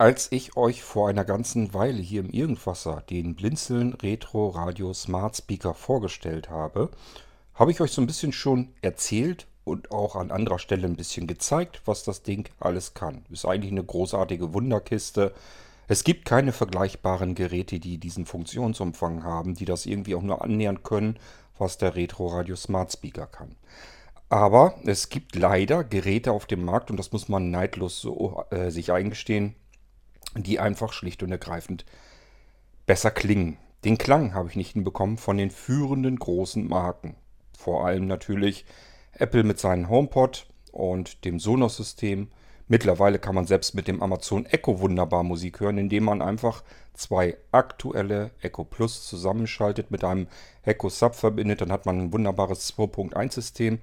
Als ich euch vor einer ganzen Weile hier im Irgendwasser den Blinzeln Retro Radio Smart Speaker vorgestellt habe, habe ich euch so ein bisschen schon erzählt und auch an anderer Stelle ein bisschen gezeigt, was das Ding alles kann. Ist eigentlich eine großartige Wunderkiste. Es gibt keine vergleichbaren Geräte, die diesen Funktionsumfang haben, die das irgendwie auch nur annähern können, was der Retro Radio Smart Speaker kann. Aber es gibt leider Geräte auf dem Markt, und das muss man neidlos so äh, sich eingestehen, die einfach schlicht und ergreifend besser klingen. Den Klang habe ich nicht hinbekommen von den führenden großen Marken. Vor allem natürlich Apple mit seinem HomePod und dem Sonos-System. Mittlerweile kann man selbst mit dem Amazon Echo wunderbar Musik hören, indem man einfach zwei aktuelle Echo Plus zusammenschaltet, mit einem Echo Sub verbindet. Dann hat man ein wunderbares 2.1-System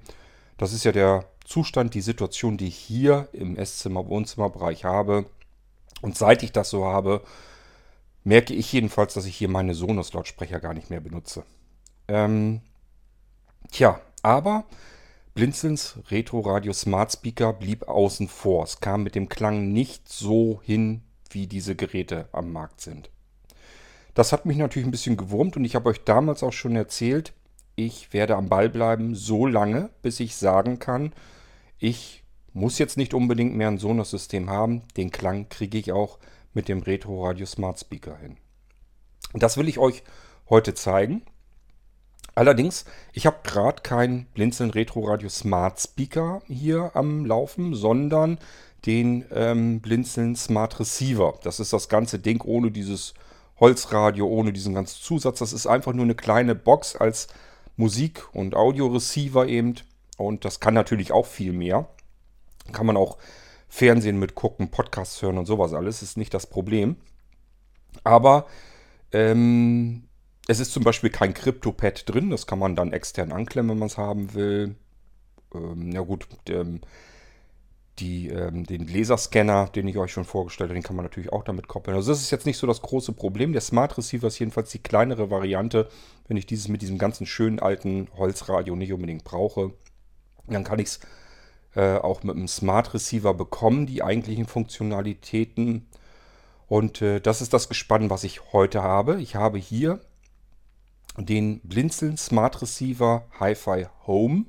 das ist ja der Zustand, die Situation, die ich hier im Esszimmer-Wohnzimmerbereich habe. Und seit ich das so habe, merke ich jedenfalls, dass ich hier meine Sonos-Lautsprecher gar nicht mehr benutze. Ähm, tja, aber Blinzelns Retro Radio Smart Speaker blieb außen vor. Es kam mit dem Klang nicht so hin, wie diese Geräte am Markt sind. Das hat mich natürlich ein bisschen gewurmt und ich habe euch damals auch schon erzählt, ich werde am Ball bleiben, so lange, bis ich sagen kann, ich muss jetzt nicht unbedingt mehr ein Sonos-System haben. Den Klang kriege ich auch mit dem Retro Radio Smart Speaker hin. Das will ich euch heute zeigen. Allerdings, ich habe gerade kein Blinzeln Retro Radio Smart Speaker hier am Laufen, sondern den ähm, Blinzeln Smart Receiver. Das ist das ganze Ding ohne dieses Holzradio, ohne diesen ganzen Zusatz. Das ist einfach nur eine kleine Box als Musik- und Audioreceiver eben. Und das kann natürlich auch viel mehr. Kann man auch Fernsehen mit gucken, Podcasts hören und sowas alles. Ist nicht das Problem. Aber ähm, es ist zum Beispiel kein CryptoPad drin. Das kann man dann extern anklemmen, wenn man es haben will. Ähm, ja gut, ähm, die, ähm, den Laserscanner, den ich euch schon vorgestellt habe, den kann man natürlich auch damit koppeln. Also das ist jetzt nicht so das große Problem. Der Smart Receiver ist jedenfalls die kleinere Variante. Wenn ich dieses mit diesem ganzen schönen alten Holzradio nicht unbedingt brauche, dann kann ich es äh, auch mit einem Smart Receiver bekommen, die eigentlichen Funktionalitäten. Und äh, das ist das Gespann, was ich heute habe. Ich habe hier den Blinzeln Smart Receiver Hi-Fi Home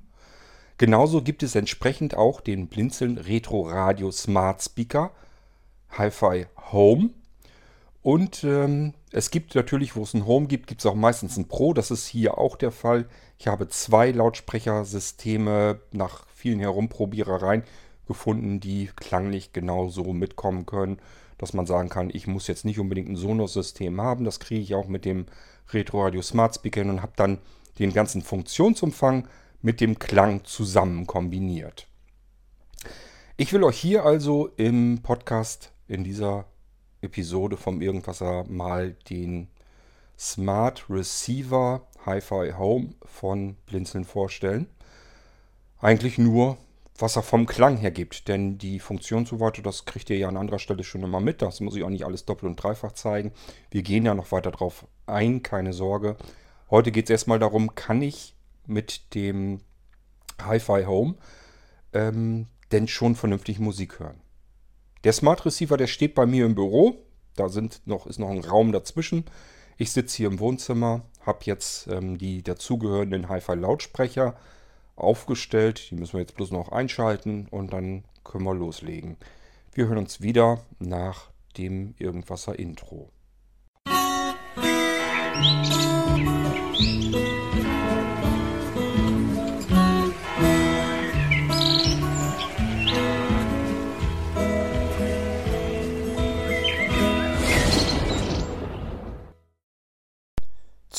Genauso gibt es entsprechend auch den Blinzeln Retro Radio Smart Speaker Hi-Fi Home. Und ähm, es gibt natürlich, wo es ein Home gibt, gibt es auch meistens ein Pro. Das ist hier auch der Fall. Ich habe zwei Lautsprechersysteme nach vielen Herumprobierereien gefunden, die klanglich genauso mitkommen können, dass man sagen kann, ich muss jetzt nicht unbedingt ein Sonos-System haben. Das kriege ich auch mit dem Retro Radio Smart Speaker und habe dann den ganzen Funktionsumfang mit dem Klang zusammen kombiniert. Ich will euch hier also im Podcast in dieser Episode vom Irgendwasser mal den Smart Receiver Hi-Fi Home von Blinzeln vorstellen. Eigentlich nur, was er vom Klang her gibt, denn die Funktionsverwaltung, das kriegt ihr ja an anderer Stelle schon immer mit. Das muss ich auch nicht alles doppelt und dreifach zeigen. Wir gehen ja noch weiter drauf ein, keine Sorge. Heute geht es erstmal darum, kann ich mit dem Hi-Fi Home ähm, denn schon vernünftig Musik hören. Der Smart Receiver, der steht bei mir im Büro. Da sind noch, ist noch ein Raum dazwischen. Ich sitze hier im Wohnzimmer, habe jetzt ähm, die dazugehörenden Hi-Fi Lautsprecher aufgestellt. Die müssen wir jetzt bloß noch einschalten und dann können wir loslegen. Wir hören uns wieder nach dem Irgendwasser Intro. Musik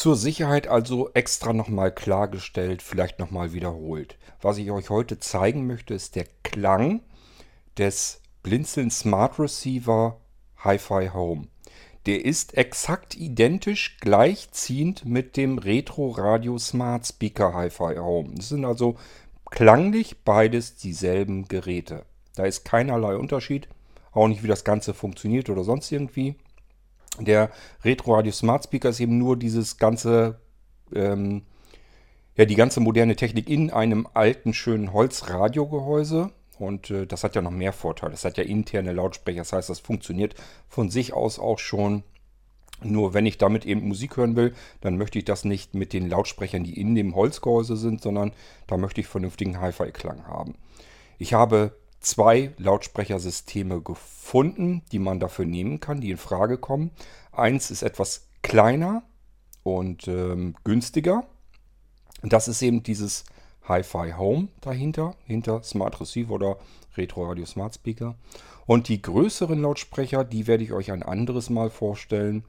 Zur Sicherheit also extra nochmal klargestellt, vielleicht nochmal wiederholt. Was ich euch heute zeigen möchte, ist der Klang des Blinzeln Smart Receiver Hi-Fi Home. Der ist exakt identisch gleichziehend mit dem Retro Radio Smart Speaker Hi-Fi Home. Das sind also klanglich beides dieselben Geräte. Da ist keinerlei Unterschied, auch nicht wie das Ganze funktioniert oder sonst irgendwie. Der Retro Radio Smart Speaker ist eben nur dieses ganze, ähm, ja, die ganze moderne Technik in einem alten, schönen Holzradiogehäuse. Und äh, das hat ja noch mehr Vorteile. Das hat ja interne Lautsprecher. Das heißt, das funktioniert von sich aus auch schon. Nur wenn ich damit eben Musik hören will, dann möchte ich das nicht mit den Lautsprechern, die in dem Holzgehäuse sind, sondern da möchte ich vernünftigen Hi-Fi-Klang haben. Ich habe zwei Lautsprechersysteme gefunden, die man dafür nehmen kann, die in Frage kommen. Eins ist etwas kleiner und ähm, günstiger. Das ist eben dieses Hi-Fi Home dahinter, hinter Smart Receiver oder Retro Radio Smart Speaker. Und die größeren Lautsprecher, die werde ich euch ein anderes Mal vorstellen.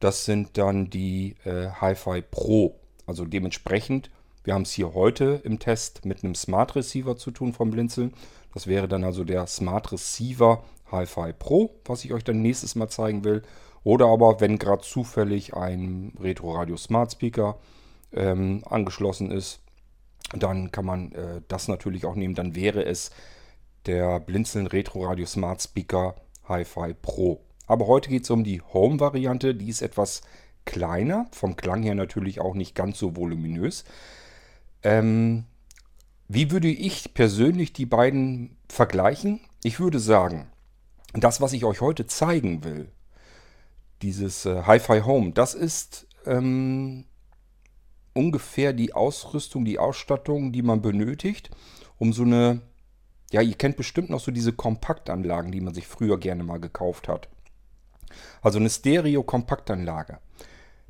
Das sind dann die äh, Hi-Fi Pro. Also dementsprechend, wir haben es hier heute im Test mit einem Smart Receiver zu tun vom Blinzeln. Das wäre dann also der Smart Receiver Hi-Fi Pro, was ich euch dann nächstes Mal zeigen will. Oder aber, wenn gerade zufällig ein Retro Radio Smart Speaker ähm, angeschlossen ist, dann kann man äh, das natürlich auch nehmen. Dann wäre es der Blinzeln Retro Radio Smart Speaker Hi-Fi Pro. Aber heute geht es um die Home-Variante. Die ist etwas kleiner, vom Klang her natürlich auch nicht ganz so voluminös. Ähm, wie würde ich persönlich die beiden vergleichen? Ich würde sagen, das, was ich euch heute zeigen will, dieses äh, Hi-Fi Home, das ist ähm, ungefähr die Ausrüstung, die Ausstattung, die man benötigt, um so eine, ja, ihr kennt bestimmt noch so diese Kompaktanlagen, die man sich früher gerne mal gekauft hat. Also eine Stereo-Kompaktanlage.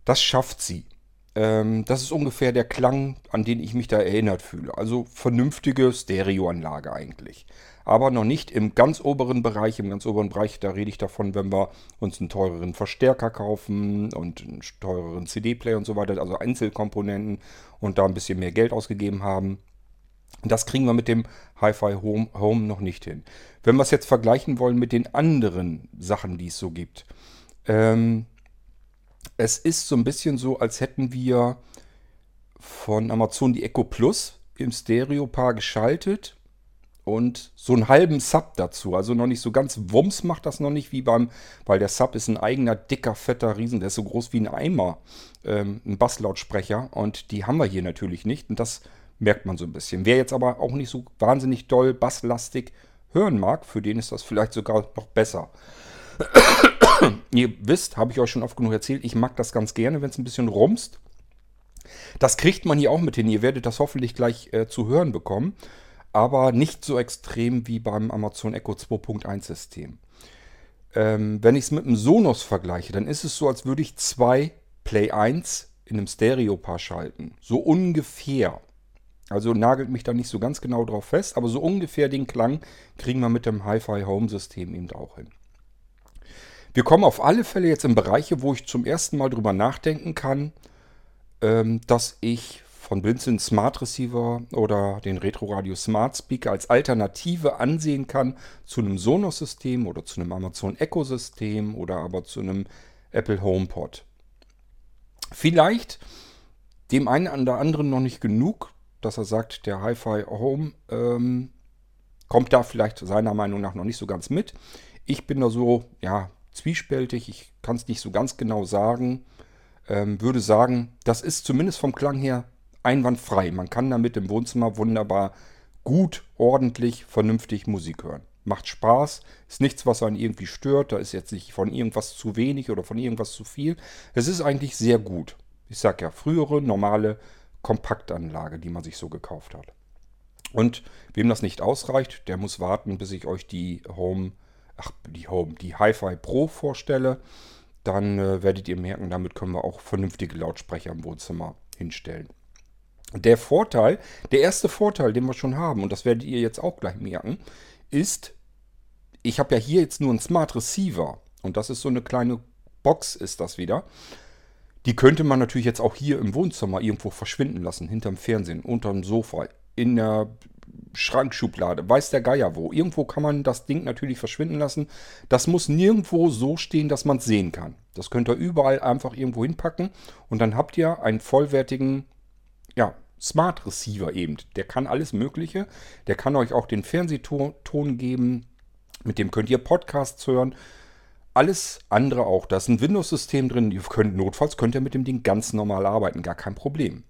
Das schafft sie. Ähm, das ist ungefähr der Klang, an den ich mich da erinnert fühle. Also vernünftige Stereoanlage eigentlich aber noch nicht im ganz oberen Bereich. Im ganz oberen Bereich, da rede ich davon, wenn wir uns einen teureren Verstärker kaufen und einen teureren CD-Player und so weiter, also Einzelkomponenten und da ein bisschen mehr Geld ausgegeben haben. Das kriegen wir mit dem Hi-Fi Home, Home noch nicht hin. Wenn wir es jetzt vergleichen wollen mit den anderen Sachen, die es so gibt. Ähm, es ist so ein bisschen so, als hätten wir von Amazon die Echo Plus im Stereo-Paar geschaltet und so einen halben Sub dazu. Also noch nicht so ganz Wumms macht das noch nicht wie beim, weil der Sub ist ein eigener, dicker, fetter Riesen, der ist so groß wie ein Eimer, ähm, ein Basslautsprecher und die haben wir hier natürlich nicht und das merkt man so ein bisschen. Wer jetzt aber auch nicht so wahnsinnig doll basslastig hören mag, für den ist das vielleicht sogar noch besser. Ihr wisst, habe ich euch schon oft genug erzählt, ich mag das ganz gerne, wenn es ein bisschen rumst. Das kriegt man hier auch mit hin. Ihr werdet das hoffentlich gleich äh, zu hören bekommen aber nicht so extrem wie beim Amazon Echo 2.1 System. Ähm, wenn ich es mit einem Sonos vergleiche, dann ist es so, als würde ich zwei Play 1 in einem Stereo-Paar schalten. So ungefähr. Also nagelt mich da nicht so ganz genau drauf fest, aber so ungefähr den Klang kriegen wir mit dem Hi-Fi Home System eben auch hin. Wir kommen auf alle Fälle jetzt in Bereiche, wo ich zum ersten Mal drüber nachdenken kann, ähm, dass ich von Blinzeln Smart Receiver oder den Retro Radio Smart Speaker als Alternative ansehen kann zu einem Sonos-System oder zu einem Amazon Echo-System oder aber zu einem Apple HomePod. Vielleicht dem einen oder anderen noch nicht genug, dass er sagt, der Hi-Fi Home ähm, kommt da vielleicht seiner Meinung nach noch nicht so ganz mit. Ich bin da so, ja, zwiespältig, ich kann es nicht so ganz genau sagen. Ähm, würde sagen, das ist zumindest vom Klang her einwandfrei. Man kann damit im Wohnzimmer wunderbar gut, ordentlich, vernünftig Musik hören. Macht Spaß, ist nichts, was einen irgendwie stört. Da ist jetzt nicht von irgendwas zu wenig oder von irgendwas zu viel. Es ist eigentlich sehr gut. Ich sage ja, frühere, normale Kompaktanlage, die man sich so gekauft hat. Und wem das nicht ausreicht, der muss warten, bis ich euch die Home, ach, die Home, die Hi-Fi Pro vorstelle. Dann äh, werdet ihr merken, damit können wir auch vernünftige Lautsprecher im Wohnzimmer hinstellen. Der Vorteil, der erste Vorteil, den wir schon haben, und das werdet ihr jetzt auch gleich merken, ist, ich habe ja hier jetzt nur einen Smart Receiver und das ist so eine kleine Box ist das wieder. Die könnte man natürlich jetzt auch hier im Wohnzimmer irgendwo verschwinden lassen, hinterm Fernsehen, unterm Sofa, in der Schrankschublade, weiß der Geier wo. Irgendwo kann man das Ding natürlich verschwinden lassen. Das muss nirgendwo so stehen, dass man es sehen kann. Das könnt ihr überall einfach irgendwo hinpacken und dann habt ihr einen vollwertigen ja, Smart Receiver eben. Der kann alles Mögliche. Der kann euch auch den Fernsehton geben. Mit dem könnt ihr Podcasts hören. Alles andere auch. Da ist ein Windows-System drin. Ihr könnt notfalls könnt ihr mit dem Ding ganz normal arbeiten. Gar kein Problem.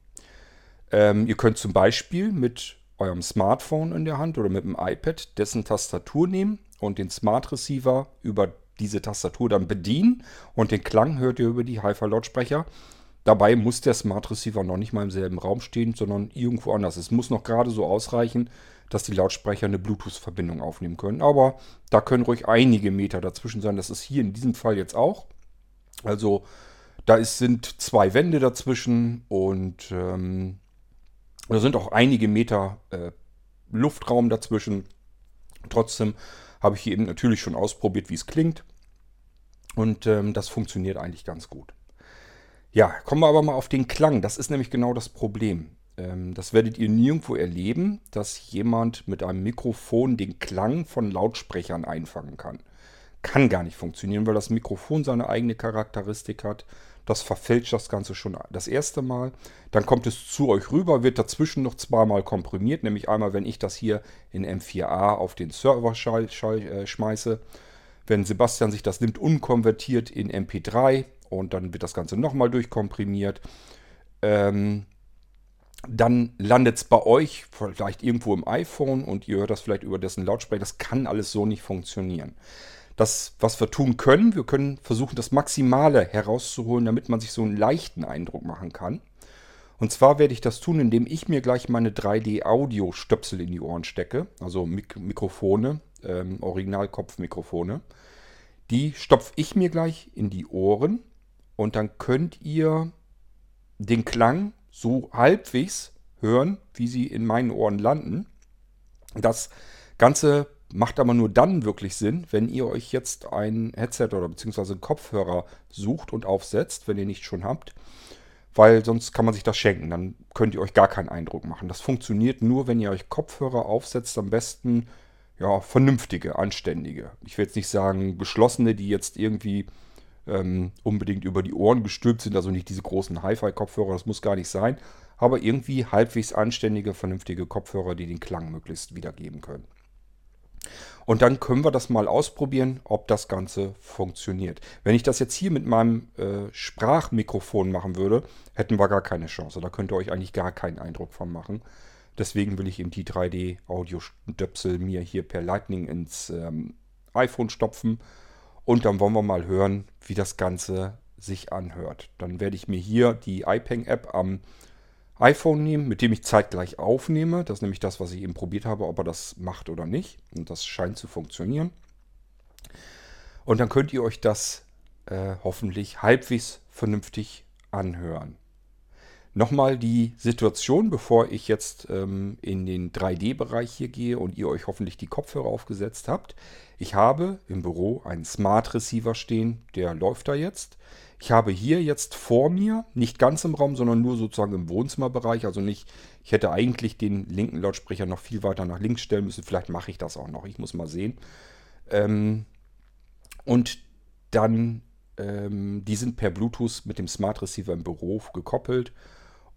Ähm, ihr könnt zum Beispiel mit eurem Smartphone in der Hand oder mit dem iPad dessen Tastatur nehmen und den Smart Receiver über diese Tastatur dann bedienen und den Klang hört ihr über die Hi-Fi-Lautsprecher. Dabei muss der Smart Receiver noch nicht mal im selben Raum stehen, sondern irgendwo anders. Es muss noch gerade so ausreichen, dass die Lautsprecher eine Bluetooth-Verbindung aufnehmen können. Aber da können ruhig einige Meter dazwischen sein. Das ist hier in diesem Fall jetzt auch. Also da ist, sind zwei Wände dazwischen und ähm, da sind auch einige Meter äh, Luftraum dazwischen. Trotzdem habe ich hier eben natürlich schon ausprobiert, wie es klingt. Und ähm, das funktioniert eigentlich ganz gut. Ja, kommen wir aber mal auf den Klang. Das ist nämlich genau das Problem. Ähm, das werdet ihr nirgendwo erleben, dass jemand mit einem Mikrofon den Klang von Lautsprechern einfangen kann. Kann gar nicht funktionieren, weil das Mikrofon seine eigene Charakteristik hat. Das verfälscht das Ganze schon das erste Mal. Dann kommt es zu euch rüber, wird dazwischen noch zweimal komprimiert. Nämlich einmal, wenn ich das hier in M4A auf den Server äh, schmeiße. Wenn Sebastian sich das nimmt, unkonvertiert in MP3 und dann wird das Ganze nochmal durchkomprimiert. Ähm, dann landet es bei euch vielleicht irgendwo im iPhone und ihr hört das vielleicht über dessen Lautsprecher. Das kann alles so nicht funktionieren. Das, was wir tun können, wir können versuchen, das Maximale herauszuholen, damit man sich so einen leichten Eindruck machen kann. Und zwar werde ich das tun, indem ich mir gleich meine 3D-Audio-Stöpsel in die Ohren stecke, also Mik Mikrofone, ähm, Originalkopfmikrofone. Die stopfe ich mir gleich in die Ohren und dann könnt ihr den Klang so halbwegs hören, wie sie in meinen Ohren landen. Das Ganze macht aber nur dann wirklich Sinn, wenn ihr euch jetzt ein Headset oder beziehungsweise einen Kopfhörer sucht und aufsetzt, wenn ihr nicht schon habt. Weil sonst kann man sich das schenken. Dann könnt ihr euch gar keinen Eindruck machen. Das funktioniert nur, wenn ihr euch Kopfhörer aufsetzt. Am besten ja, vernünftige, anständige. Ich will jetzt nicht sagen geschlossene, die jetzt irgendwie ähm, unbedingt über die Ohren gestülpt sind, also nicht diese großen Hi-Fi-Kopfhörer, das muss gar nicht sein, aber irgendwie halbwegs anständige, vernünftige Kopfhörer, die den Klang möglichst wiedergeben können. Und dann können wir das mal ausprobieren, ob das Ganze funktioniert. Wenn ich das jetzt hier mit meinem äh, Sprachmikrofon machen würde, hätten wir gar keine Chance. Da könnt ihr euch eigentlich gar keinen Eindruck von machen. Deswegen will ich eben die 3D-Audio-Stöpsel mir hier per Lightning ins ähm, iPhone stopfen und dann wollen wir mal hören, wie das Ganze sich anhört. Dann werde ich mir hier die iPeng-App am iPhone nehmen, mit dem ich zeitgleich aufnehme. Das ist nämlich das, was ich eben probiert habe, ob er das macht oder nicht. Und das scheint zu funktionieren. Und dann könnt ihr euch das äh, hoffentlich halbwegs vernünftig anhören. Nochmal die Situation, bevor ich jetzt ähm, in den 3D-Bereich hier gehe und ihr euch hoffentlich die Kopfhörer aufgesetzt habt. Ich habe im Büro einen Smart Receiver stehen, der läuft da jetzt. Ich habe hier jetzt vor mir, nicht ganz im Raum, sondern nur sozusagen im Wohnzimmerbereich, also nicht, ich hätte eigentlich den linken Lautsprecher noch viel weiter nach links stellen müssen, vielleicht mache ich das auch noch, ich muss mal sehen. Ähm, und dann, ähm, die sind per Bluetooth mit dem Smart Receiver im Büro gekoppelt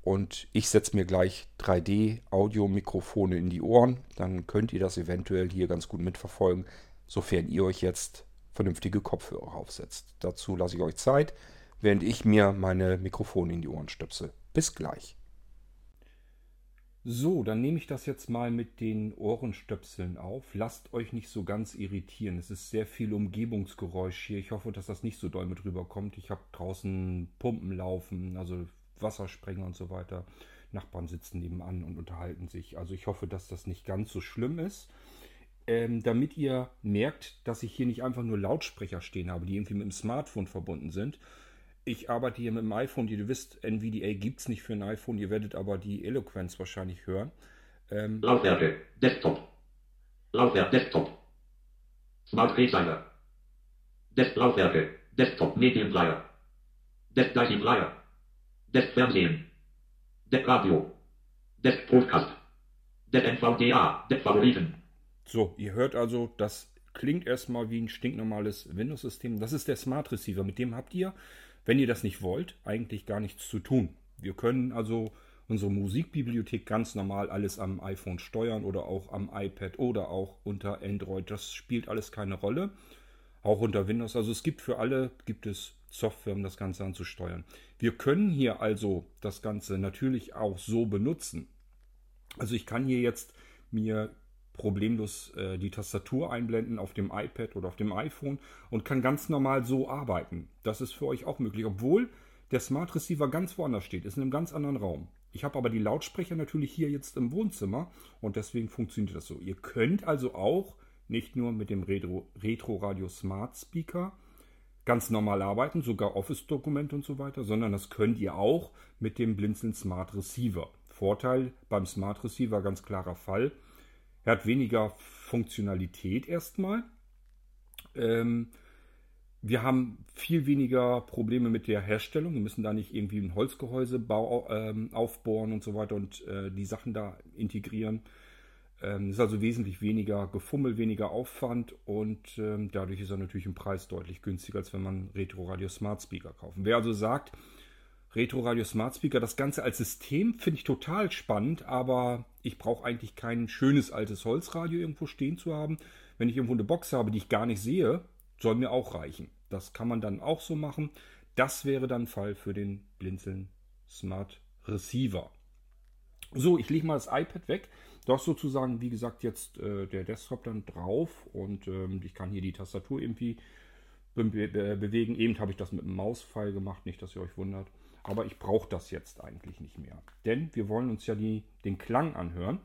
und ich setze mir gleich 3D-Audio-Mikrofone in die Ohren. Dann könnt ihr das eventuell hier ganz gut mitverfolgen, sofern ihr euch jetzt vernünftige Kopfhörer aufsetzt. Dazu lasse ich euch Zeit, während ich mir meine Mikrofone in die Ohren stöpsel. Bis gleich. So, dann nehme ich das jetzt mal mit den Ohrenstöpseln auf. Lasst euch nicht so ganz irritieren. Es ist sehr viel Umgebungsgeräusch hier. Ich hoffe, dass das nicht so doll mit rüberkommt. Ich habe draußen Pumpen laufen, also Wassersprenger und so weiter. Nachbarn sitzen nebenan und unterhalten sich. Also ich hoffe, dass das nicht ganz so schlimm ist. Ähm, damit ihr merkt, dass ich hier nicht einfach nur Lautsprecher stehen habe, die irgendwie mit dem Smartphone verbunden sind. Ich arbeite hier mit dem iPhone, ihr wisst, NVDA gibt es nicht für ein iPhone, ihr werdet aber die Eloquenz wahrscheinlich hören. Ähm, Laufwerke, Desktop. Laufwerk, Desktop. Smart Resigner. Desk Laufwerke, Desktop Medienplayer. Desk Player. Desk Fernsehen. Desk Radio. Desk Podcast. Desk NVDA. Desk Favoriten. So, ihr hört also, das klingt erstmal wie ein stinknormales Windows-System. Das ist der Smart Receiver. Mit dem habt ihr, wenn ihr das nicht wollt, eigentlich gar nichts zu tun. Wir können also unsere Musikbibliothek ganz normal alles am iPhone steuern oder auch am iPad oder auch unter Android. Das spielt alles keine Rolle. Auch unter Windows. Also es gibt für alle, gibt es Software, um das Ganze anzusteuern. Wir können hier also das Ganze natürlich auch so benutzen. Also ich kann hier jetzt mir problemlos äh, die Tastatur einblenden auf dem iPad oder auf dem iPhone und kann ganz normal so arbeiten. Das ist für euch auch möglich, obwohl der Smart Receiver ganz woanders steht, ist in einem ganz anderen Raum. Ich habe aber die Lautsprecher natürlich hier jetzt im Wohnzimmer und deswegen funktioniert das so. Ihr könnt also auch nicht nur mit dem Retro, Retro Radio Smart Speaker ganz normal arbeiten, sogar Office-Dokumente und so weiter, sondern das könnt ihr auch mit dem Blinzeln Smart Receiver. Vorteil beim Smart Receiver, ganz klarer Fall. Er hat weniger Funktionalität erstmal. Ähm, wir haben viel weniger Probleme mit der Herstellung. Wir müssen da nicht irgendwie ein Holzgehäuse bau, ähm, aufbohren und so weiter und äh, die Sachen da integrieren. Ähm, ist also wesentlich weniger Gefummel, weniger Aufwand und ähm, dadurch ist er natürlich im Preis deutlich günstiger, als wenn man Retro Radio Smart Speaker kaufen. Wer also sagt, Retro Radio Smart Speaker, das Ganze als System finde ich total spannend, aber ich brauche eigentlich kein schönes altes Holzradio irgendwo stehen zu haben. Wenn ich irgendwo eine Box habe, die ich gar nicht sehe, soll mir auch reichen. Das kann man dann auch so machen. Das wäre dann Fall für den Blinzeln Smart Receiver. So, ich lege mal das iPad weg. Da ist sozusagen, wie gesagt, jetzt äh, der Desktop dann drauf und ähm, ich kann hier die Tastatur irgendwie be be bewegen. Eben habe ich das mit dem Mauspfeil gemacht, nicht, dass ihr euch wundert. Aber ich brauche das jetzt eigentlich nicht mehr. Denn wir wollen uns ja die, den Klang anhören.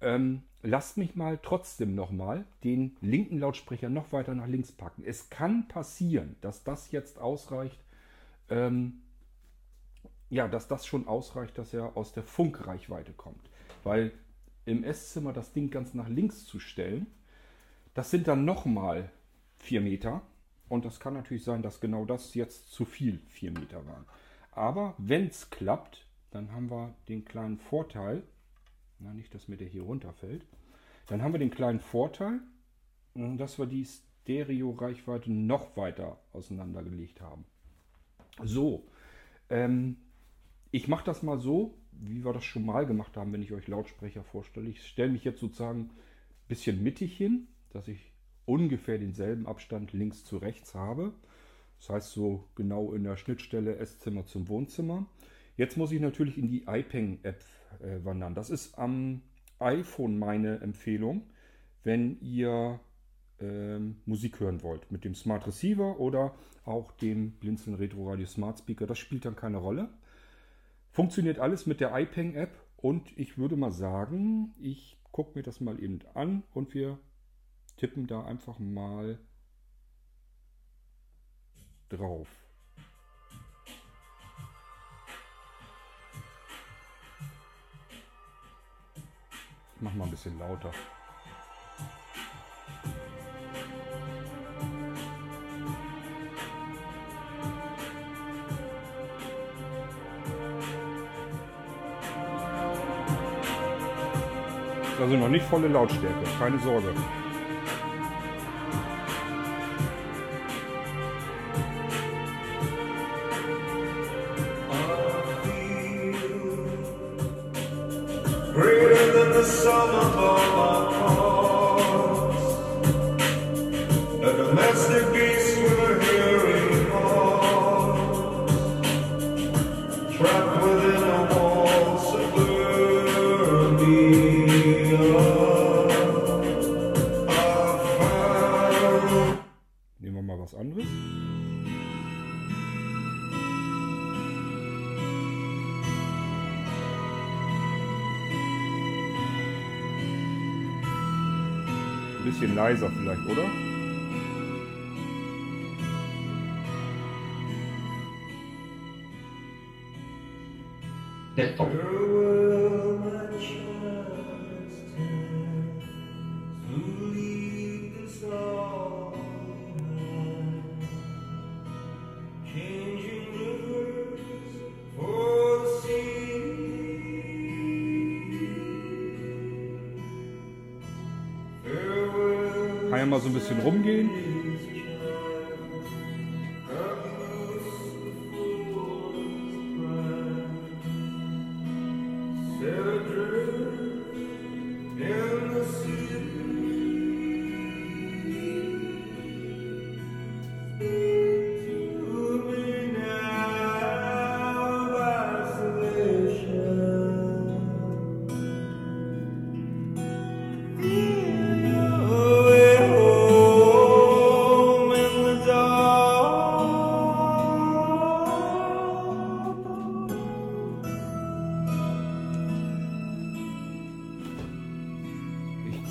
Ähm, lasst mich mal trotzdem nochmal den linken Lautsprecher noch weiter nach links packen. Es kann passieren, dass das jetzt ausreicht. Ähm, ja, dass das schon ausreicht, dass er aus der Funkreichweite kommt. Weil im Esszimmer das Ding ganz nach links zu stellen, das sind dann nochmal 4 Meter. Und das kann natürlich sein, dass genau das jetzt zu viel 4 Meter waren. Aber wenn es klappt, dann haben wir den kleinen Vorteil, na nicht, dass mir der hier runterfällt, dann haben wir den kleinen Vorteil, dass wir die Stereo-Reichweite noch weiter auseinandergelegt haben. So, ähm, ich mache das mal so, wie wir das schon mal gemacht haben, wenn ich euch Lautsprecher vorstelle. Ich stelle mich jetzt sozusagen ein bisschen mittig hin, dass ich ungefähr denselben Abstand links zu rechts habe. Das heißt so genau in der Schnittstelle Esszimmer zum Wohnzimmer. Jetzt muss ich natürlich in die iPeng-App äh, wandern. Das ist am iPhone meine Empfehlung, wenn ihr ähm, Musik hören wollt. Mit dem Smart Receiver oder auch dem Blinzeln Retro Radio Smart Speaker. Das spielt dann keine Rolle. Funktioniert alles mit der iPeng-App und ich würde mal sagen, ich gucke mir das mal eben an und wir tippen da einfach mal drauf. Ich mach mal ein bisschen lauter. Also noch nicht volle Lautstärke, keine Sorge. summer boy. Farewell, Kann ja mal so ein bisschen rumgehen.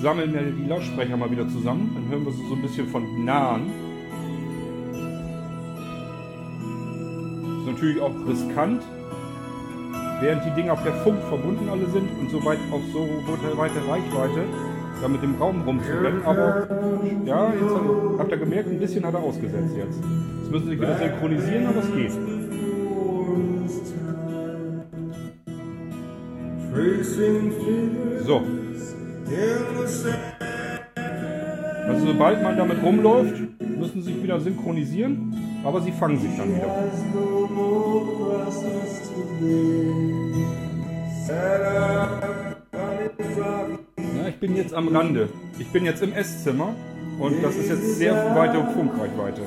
Sammeln wir die Lautsprecher mal wieder zusammen. Dann hören wir sie so ein bisschen von nahen. Ist natürlich auch riskant, während die Dinger per Funk verbunden alle sind und so weit auf so weite Reichweite, da mit dem Raum rumzurennen. Aber ja, jetzt hat- habt ihr gemerkt, ein bisschen hat er ausgesetzt jetzt. Jetzt müssen sie sich wieder synchronisieren, aber es geht. So, sobald man damit rumläuft, müssen sie sich wieder synchronisieren, aber sie fangen sich dann wieder. Ja, ich bin jetzt am Rande. Ich bin jetzt im Esszimmer und das ist jetzt sehr weite Funkreichweite.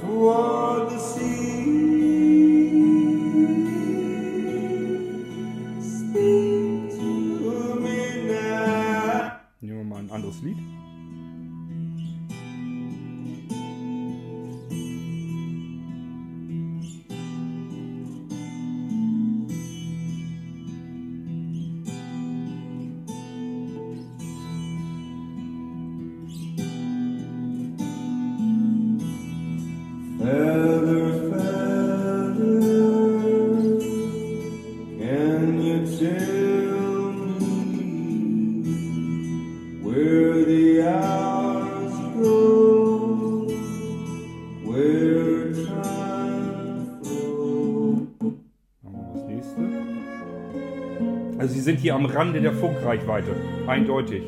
Rande der Funkreichweite. Eindeutig.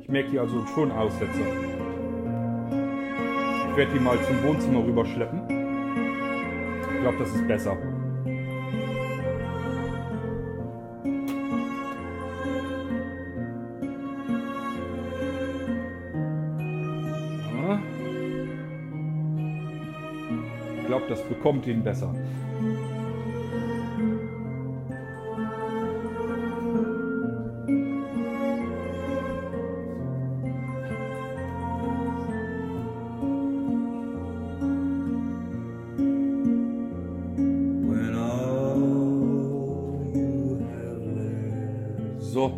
Ich merke hier also schon Aussetzer. Ich werde die mal zum Wohnzimmer rüberschleppen. Ich glaube, das ist besser. Ja. Ich glaube, das bekommt ihn besser. So,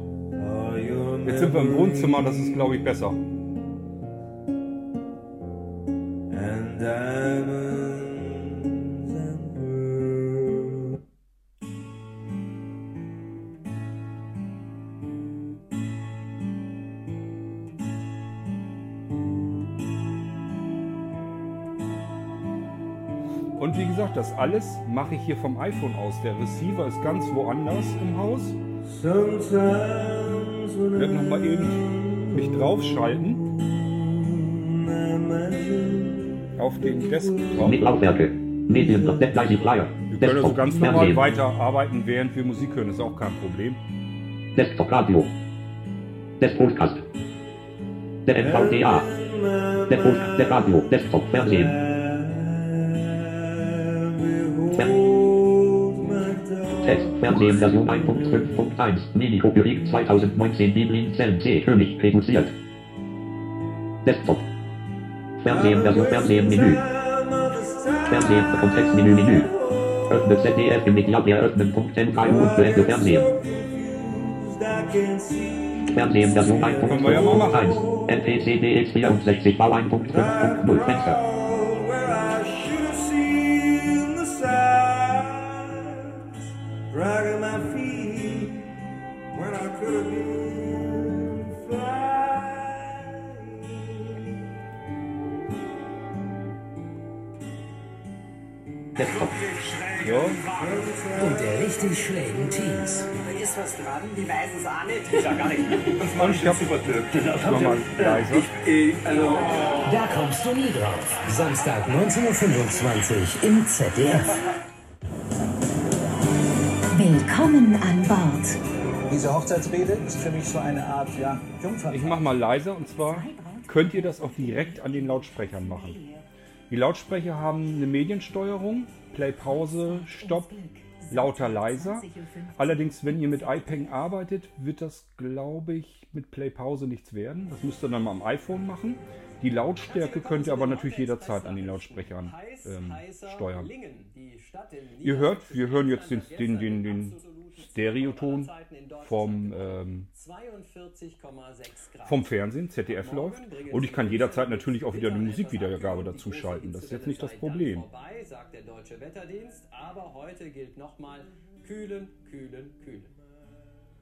jetzt sind wir im Wohnzimmer, das ist, glaube ich, besser. Und wie gesagt, das alles mache ich hier vom iPhone aus. Der Receiver ist ganz woanders im Haus. Sometimes Ich werde nochmal eben mich draufschalten auf den Desktop. Mit Laufwerke. Medien, Deadline Flyer. Wir können also Desktop, ganz normal weiterarbeiten, während wir Musik hören. Ist auch kein Problem. Desktop Radio. Des Podcast. Der NVDA. Der Post, der Radio, Desktop, Fernsehen. Text, Fernsehen Version 1.5.1. Mini-Kopierig 2019 Biblin Zellen C. König reduziert. Desktop. Fernsehen Version Fernsehen Menü. Fernsehen Kontextmenü Menü. Öffne ZDF im Mediaplayer öffnen Punkt 10 KU und beende Fernsehen. Fernsehen Version Können wir ja mal machen. 1.5.1. NPC DX64 V1.5.0 Fenster. Was dran? Die weiß es auch nicht. Ist ja gar nicht. Und ich habe nochmal leiser. Da kommst du nie drauf. Samstag 19.25 Uhr im ZDF. Willkommen an Bord. Diese Hochzeitsrede ist für mich so eine Art ja, Jungfernfahrt. Ich mache mal leiser und zwar könnt ihr das auch direkt an den Lautsprechern machen. Die Lautsprecher haben eine Mediensteuerung, Play, Pause, Stopp, lauter, leiser. Allerdings, wenn ihr mit iPeng arbeitet, wird das, glaube ich, mit Play, Pause nichts werden. Das müsst ihr dann mal am iPhone machen. Die Lautstärke könnt ihr aber natürlich jederzeit an den Lautsprechern ähm, steuern. Ihr hört, wir hören jetzt den, den, den, den Stereoton vom, ähm, vom Fernsehen, ZDF läuft. Und ich kann jederzeit natürlich auch wieder die Musikwiedergabe dazu schalten. Das ist jetzt nicht das Problem. Vorbei, sagt der Deutsche Wetterdienst, aber heute gilt nochmal kühlen, kühlen, kühlen.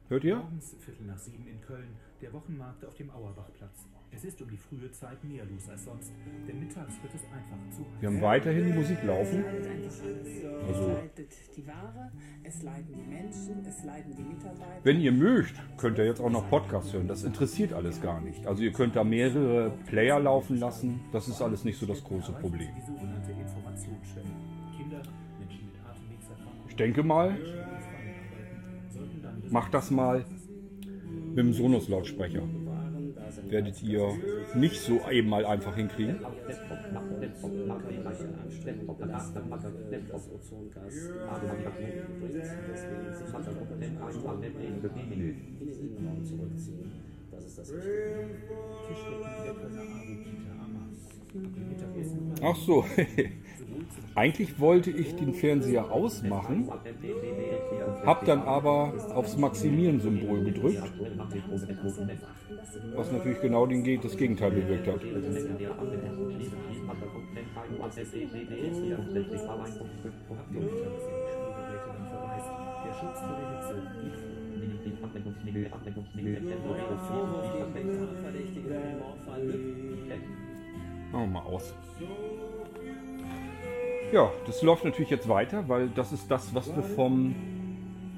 Hört ihr? Morgens Viertel nach sieben in Köln, der Wochenmarkt auf dem Auerbachplatz. Es ist um die frühe Zeit mehr los als sonst, denn mittags wird es einfach zu heiß. Wir haben weiterhin Musik laufen. leidet einfach alles. Also- Es leidet die Ware, es leiden die Menschen, es leiden die Mitarbeiter. Wenn ihr mögt, könnt ihr jetzt auch noch Podcasts hören. Das interessiert alles gar nicht. Also ihr könnt da mehrere Player laufen lassen. Das ist alles nicht so das große Problem. Ich denke mal, macht das mal mit dem Sonos-Lautsprecher. Werdet ihr nicht so eben mal einfach hinkriegen. Masse, Desktop, Navigation, Menü. Tischdecken der Kölner Ach so, eigentlich wollte ich den Fernseher ausmachen, hab dann aber aufs Maximieren-Symbol gedrückt, was natürlich genau das Gegenteil bewirkt hat. habt ihr Mittagessen Schwiegereltern verweist. Der Schutz vor der Hitze liegt vor. Verdächtige den Mordfall Machen wir mal aus. Ja, das läuft natürlich jetzt weiter, weil das ist das, was wir vom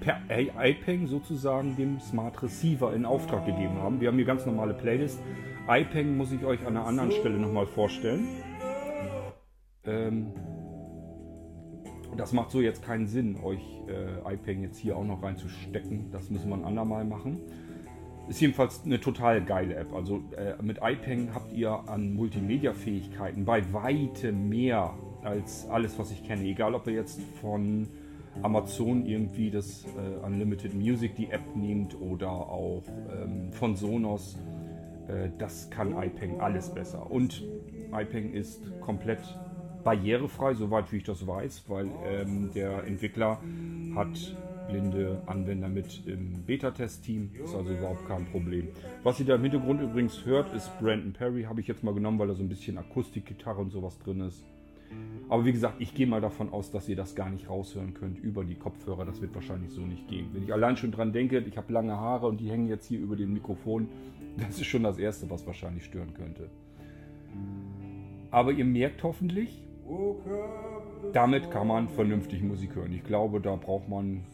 per iPeng sozusagen dem Smart Receiver in Auftrag gegeben haben. Wir haben hier ganz normale Playlist. iPeng muss ich euch an einer anderen Stelle nochmal vorstellen. Ähm, das macht so jetzt keinen Sinn, euch äh, iPeng jetzt hier auch noch reinzustecken. Das müssen wir ein andermal machen. Ist jedenfalls eine total geile App. Also äh, mit iPeng habt ihr an Multimedia-Fähigkeiten bei weitem mehr als alles, was ich kenne. Egal, ob ihr jetzt von Amazon irgendwie das äh, Unlimited Music, die App nehmt, oder auch ähm, von Sonos. Äh, das kann iPeng alles besser. Und iPeng ist komplett barrierefrei, soweit wie ich das weiß, weil ähm, der Entwickler hat blinde Anwender mit im Beta-Test-Team. Ist also überhaupt kein Problem. Was ihr da im Hintergrund übrigens hört, ist Brandon Perry. Habe ich jetzt mal genommen, weil da so ein bisschen Akustikgitarre und sowas drin ist. Aber wie gesagt, ich gehe mal davon aus, dass ihr das gar nicht raushören könnt über die Kopfhörer. Das wird wahrscheinlich so nicht gehen. Wenn ich allein schon dran denke, ich habe lange Haare und die hängen jetzt hier über dem Mikrofon, das ist schon das Erste, was wahrscheinlich stören könnte. Aber ihr merkt hoffentlich, damit kann man vernünftig Musik hören. Ich glaube, da braucht man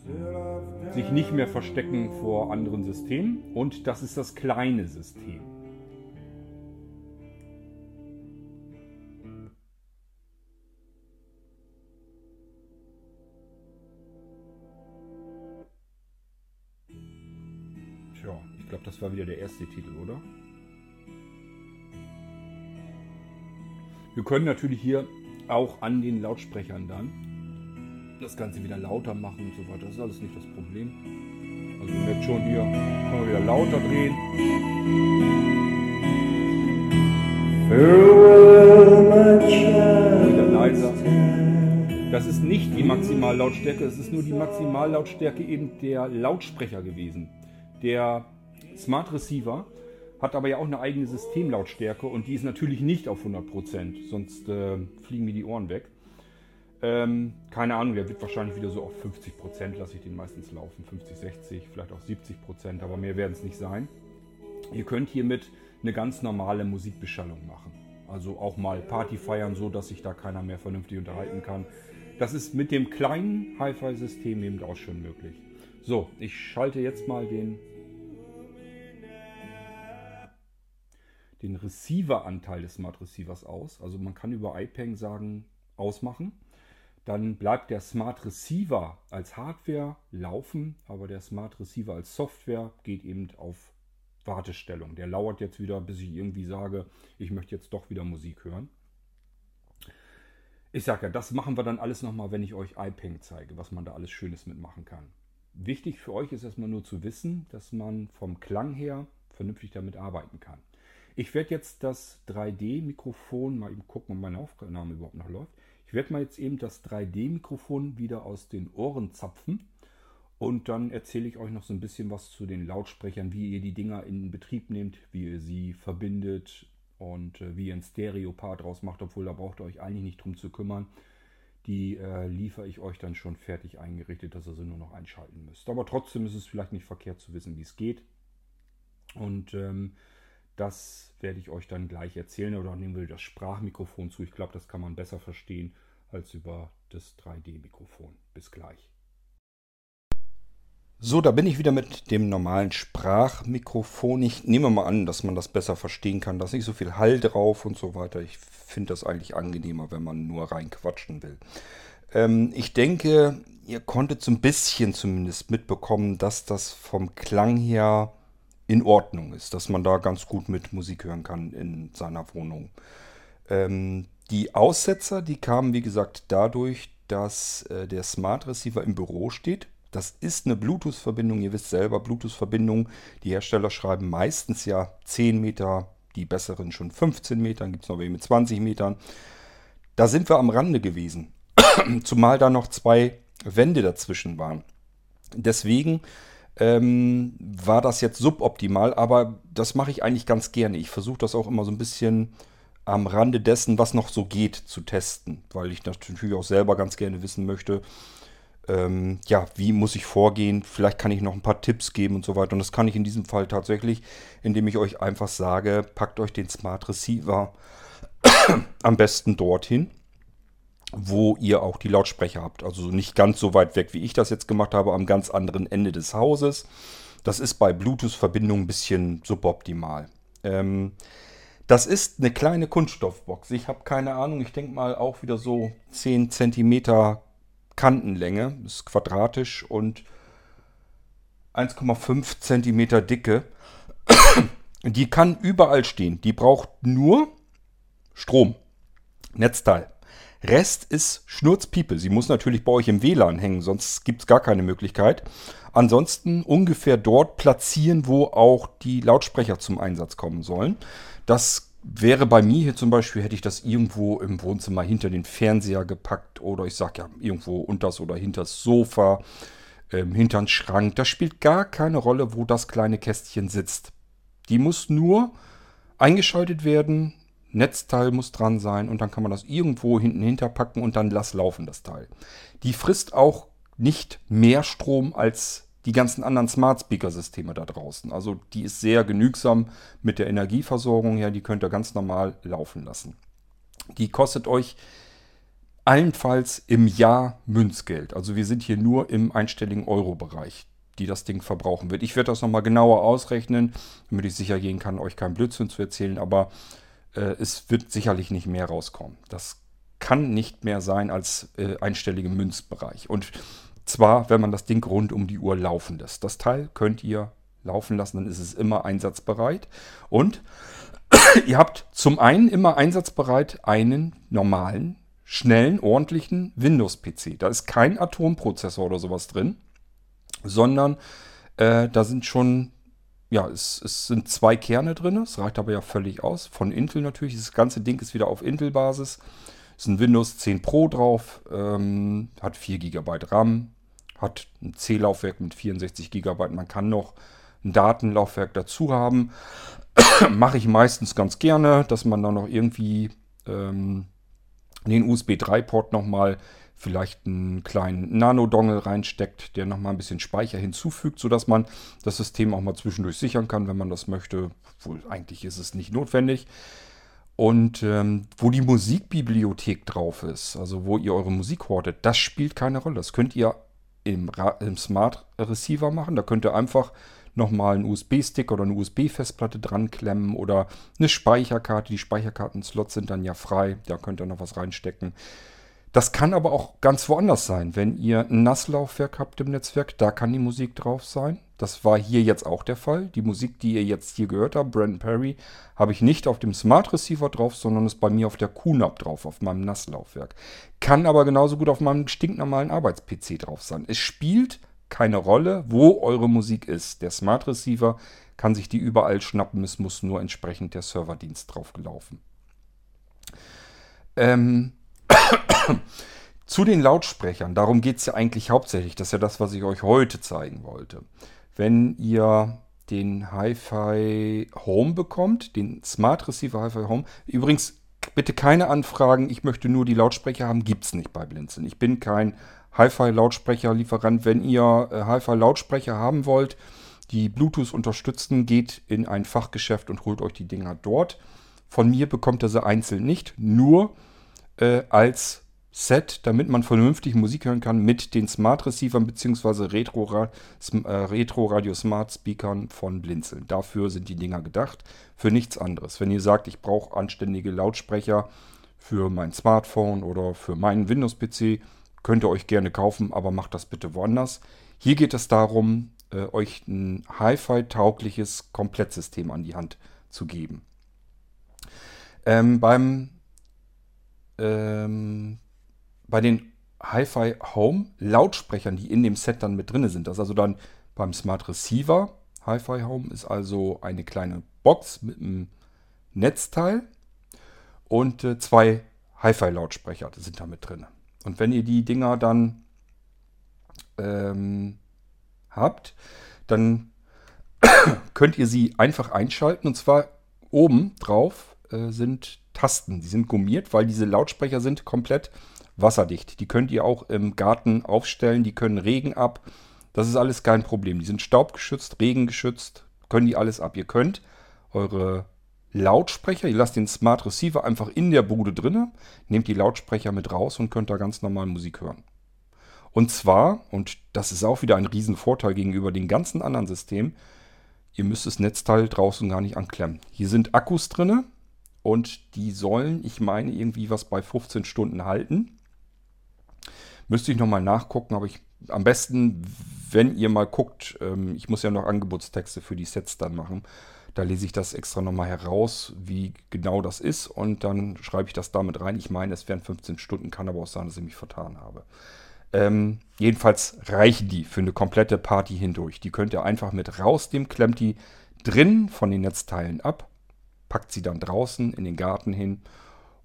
sich nicht mehr verstecken vor anderen Systemen. Und das ist das kleine System. Tja, ich glaube, das war wieder der erste Titel, oder? Wir können natürlich hier auch an den Lautsprechern dann das Ganze wieder lauter machen und so weiter. Das ist alles nicht das Problem. Also ihr merkt schon hier, kann man wieder lauter drehen. Wieder leiser. Das ist nicht die Maximallautstärke, das ist nur die Maximallautstärke eben der Lautsprecher gewesen. Der Smart Receiver hat aber ja auch eine eigene Systemlautstärke und die ist natürlich nicht auf 100%, sonst äh, fliegen mir die Ohren weg. Ähm, keine Ahnung, der wird wahrscheinlich wieder so auf 50%, lasse ich den meistens laufen. 50, 60, vielleicht auch 70%, aber mehr werden es nicht sein. Ihr könnt hiermit eine ganz normale Musikbeschallung machen. Also auch mal Party feiern, so dass sich da keiner mehr vernünftig unterhalten kann. Das ist mit dem kleinen Hi-Fi-System eben auch schon möglich. So, ich schalte jetzt mal den, den Receiver-Anteil des Smart Receivers aus. Also man kann über iPeng sagen, ausmachen. Dann bleibt der Smart Receiver als Hardware laufen, aber der Smart Receiver als Software geht eben auf Wartestellung. Der lauert jetzt wieder, bis ich irgendwie sage, ich möchte jetzt doch wieder Musik hören. Ich sage ja, das machen wir dann alles nochmal, wenn ich euch iPeng zeige, was man da alles Schönes mitmachen kann. Wichtig für euch ist erstmal nur zu wissen, dass man vom Klang her vernünftig damit arbeiten kann. Ich werde jetzt das 3D-Mikrofon, mal eben gucken, ob meine Aufnahme überhaupt noch läuft. Ich werde mal jetzt eben das 3D-Mikrofon wieder aus den Ohren zapfen. Und dann erzähle ich euch noch so ein bisschen was zu den Lautsprechern, wie ihr die Dinger in Betrieb nehmt, wie ihr sie verbindet und äh, wie ihr ein Stereo-Part draus macht, obwohl da braucht ihr euch eigentlich nicht drum zu kümmern. Die äh, liefere ich euch dann schon fertig eingerichtet, dass ihr sie nur noch einschalten müsst. Aber trotzdem ist es vielleicht nicht verkehrt zu wissen, wie es geht. Und ähm, das werde ich euch dann gleich erzählen oder nehmen wir das Sprachmikrofon zu. Ich glaube, das kann man besser verstehen als über das 3D-Mikrofon. Bis gleich. So, da bin ich wieder mit dem normalen Sprachmikrofon. Ich nehme mal an, dass man das besser verstehen kann. Da ist nicht so viel Hall drauf und so weiter. Ich finde das eigentlich angenehmer, wenn man nur reinquatschen will. Ähm, ich denke, ihr konntet so ein bisschen zumindest mitbekommen, dass das vom Klang her in Ordnung ist, dass man da ganz gut mit Musik hören kann in seiner Wohnung. Ähm, die Aussetzer, die kamen wie gesagt dadurch, dass äh, der Smart Receiver im Büro steht das ist eine Bluetooth-Verbindung. Ihr wisst selber, Bluetooth-Verbindungen. Die Hersteller schreiben meistens ja 10 Meter, die besseren schon 15 Metern. Gibt es noch welche mit 20 Metern. Da sind wir am Rande gewesen. Zumal da noch zwei Wände dazwischen waren. Deswegen ähm, war das jetzt suboptimal, aber das mache ich eigentlich ganz gerne. Ich versuche das auch immer so ein bisschen am Rande dessen, was noch so geht, zu testen, weil ich natürlich auch selber ganz gerne wissen möchte, ähm, ja, wie muss ich vorgehen? Vielleicht kann ich noch ein paar Tipps geben und so weiter. Und das kann ich in diesem Fall tatsächlich, indem ich euch einfach sage, packt euch den Smart Receiver am besten dorthin, wo ihr auch die Lautsprecher habt. Also nicht ganz so weit weg, wie ich das jetzt gemacht habe, am ganz anderen Ende des Hauses. Das ist bei Bluetooth-Verbindungen ein bisschen suboptimal. Ähm, das ist eine kleine Kunststoffbox. Ich habe keine Ahnung, ich denke mal auch wieder so 10 cm Kantenlänge, ist quadratisch und 1,5 cm Dicke. Die kann überall stehen. Die braucht nur Strom, Netzteil. Rest ist Schnurzpiepe. Sie muss natürlich bei euch im WLAN hängen, sonst gibt es gar keine Möglichkeit. Ansonsten ungefähr dort platzieren, wo auch die Lautsprecher zum Einsatz kommen sollen. Das wäre bei mir hier zum Beispiel, hätte ich das irgendwo im Wohnzimmer hinter den Fernseher gepackt oder ich sag ja irgendwo unters oder hinters Sofa, ähm, hinter den Schrank. Das spielt gar keine Rolle, wo das kleine Kästchen sitzt. Die muss nur eingeschaltet werden, Netzteil muss dran sein und dann kann man das irgendwo hinten hinterpacken und dann lass laufen das Teil. Die frisst auch nicht mehr Strom als die ganzen anderen Smart Speaker Systeme da draußen. Also die ist sehr genügsam mit der Energieversorgung her, die könnt ihr ganz normal laufen lassen. Die kostet euch allenfalls im Jahr Münzgeld. Also wir sind hier nur im einstelligen Euro-Bereich, die das Ding verbrauchen wird. Ich werde das nochmal genauer ausrechnen, damit ich sicher gehen kann, euch keinen Blödsinn zu erzählen, aber äh, es wird sicherlich nicht mehr rauskommen. Das kann nicht mehr sein als äh, einstellige Münzbereich. Und zwar, wenn man das Ding rund um die Uhr laufen lässt. Das Teil könnt ihr laufen lassen, dann ist es immer einsatzbereit. Und ihr habt zum einen immer einsatzbereit einen normalen, schnellen, ordentlichen Windows-PC. Da ist kein Atomprozessor oder sowas drin, sondern äh, da sind schon, ja, es, es, sind zwei Kerne drin. Es reicht aber ja völlig aus. Von Intel natürlich. Das ganze Ding ist wieder auf Intel-Basis. Ist ein Windows 10 Pro drauf, ähm, hat 4 GB RAM, hat ein C-Laufwerk mit 64 GB. Man kann noch ein Datenlaufwerk dazu haben. Mache ich meistens ganz gerne, dass man da noch irgendwie ähm, den USB 3-Port nochmal vielleicht einen kleinen Nano-Dongle reinsteckt, der nochmal ein bisschen Speicher hinzufügt, sodass man das System auch mal zwischendurch sichern kann, wenn man das möchte. Wohl eigentlich ist es nicht notwendig. Und ähm, wo die Musikbibliothek drauf ist, also wo ihr eure Musik hortet, das spielt keine Rolle. Das könnt ihr im, im Smart Receiver machen. Da könnt ihr einfach nochmal einen USB-Stick oder eine USB-Festplatte dran klemmen oder eine Speicherkarte. Die Speicherkarten-Slots sind dann ja frei. Da könnt ihr noch was reinstecken. Das kann aber auch ganz woanders sein. Wenn ihr ein NAS-Laufwerk habt im Netzwerk, da kann die Musik drauf sein. Das war hier jetzt auch der Fall. Die Musik, die ihr jetzt hier gehört habt, Brandon Perry, habe ich nicht auf dem Smart Receiver drauf, sondern ist bei mir auf der QNAP drauf, auf meinem NAS-Laufwerk. Kann aber genauso gut auf meinem stinknormalen Arbeits-PC drauf sein. Es spielt keine Rolle, wo eure Musik ist. Der Smart Receiver kann sich die überall schnappen, es muss nur entsprechend der Serverdienst drauf gelaufen. Ähm, zu den Lautsprechern, darum geht es ja eigentlich hauptsächlich. Das ist ja das, was ich euch heute zeigen wollte. Wenn ihr den Hi-Fi Home bekommt, den Smart Receiver Hi-Fi Home. Übrigens, bitte keine Anfragen, ich möchte nur die Lautsprecher haben, gibt es nicht bei Blinzeln. Ich bin kein Hi-Fi-Lautsprecher-Lieferant. Wenn ihr äh, Hi-Fi-Lautsprecher haben wollt, die Bluetooth unterstützen, geht in ein Fachgeschäft und holt euch die Dinger dort. Von mir bekommt ihr sie einzeln nicht, nur äh, als Set, damit man vernünftig Musik hören kann mit den Smart Receivern bzw. Retro, äh, Retro Radio Smart Speakern von Blinzeln. Dafür sind die Dinger gedacht, für nichts anderes. Wenn ihr sagt, ich brauche anständige Lautsprecher für mein Smartphone oder für meinen Windows-PC, könnt ihr euch gerne kaufen, aber macht das bitte woanders. Hier geht es darum, äh, euch ein Hi-Fi-taugliches Komplettsystem an die Hand zu geben. Ähm, beim ähm, bei den Hi-Fi Home Lautsprechern, die in dem Set dann mit drin sind, das ist also dann beim Smart Receiver Hi-Fi Home ist also eine kleine Box mit einem Netzteil und äh, zwei Hi-Fi Lautsprecher sind da mit drin. Und wenn ihr die Dinger dann ähm, habt, dann könnt ihr sie einfach einschalten. Und zwar oben drauf äh, sind Tasten. Die sind gummiert, weil diese Lautsprecher sind komplett wasserdicht. Die könnt ihr auch im Garten aufstellen. Die können Regen ab. Das ist alles kein Problem. Die sind staubgeschützt, regengeschützt. Können die alles ab. Ihr könnt eure Lautsprecher, ihr lasst den Smart Receiver einfach in der Bude drinne, nehmt die Lautsprecher mit raus und könnt da ganz normal Musik hören. Und zwar, und das ist auch wieder ein Riesenvorteil gegenüber den ganzen anderen Systemen, ihr müsst das Netzteil draußen gar nicht anklemmen. Hier sind Akkus drinne und die sollen, ich meine, irgendwie was bei 15 Stunden halten. Müsste ich nochmal nachgucken, aber ich am besten, wenn ihr mal guckt, ähm, ich muss ja noch Angebotstexte für die Sets dann machen. Da lese ich das extra nochmal heraus, wie genau das ist und dann schreibe ich das damit rein. Ich meine, es wären 15 Stunden, kann aber auch sein, dass ich mich vertan habe. Ähm, jedenfalls reichen die für eine komplette Party hindurch. Die könnt ihr einfach mit rausnehmen, klemmt die drin von den Netzteilen ab, packt sie dann draußen in den Garten hin.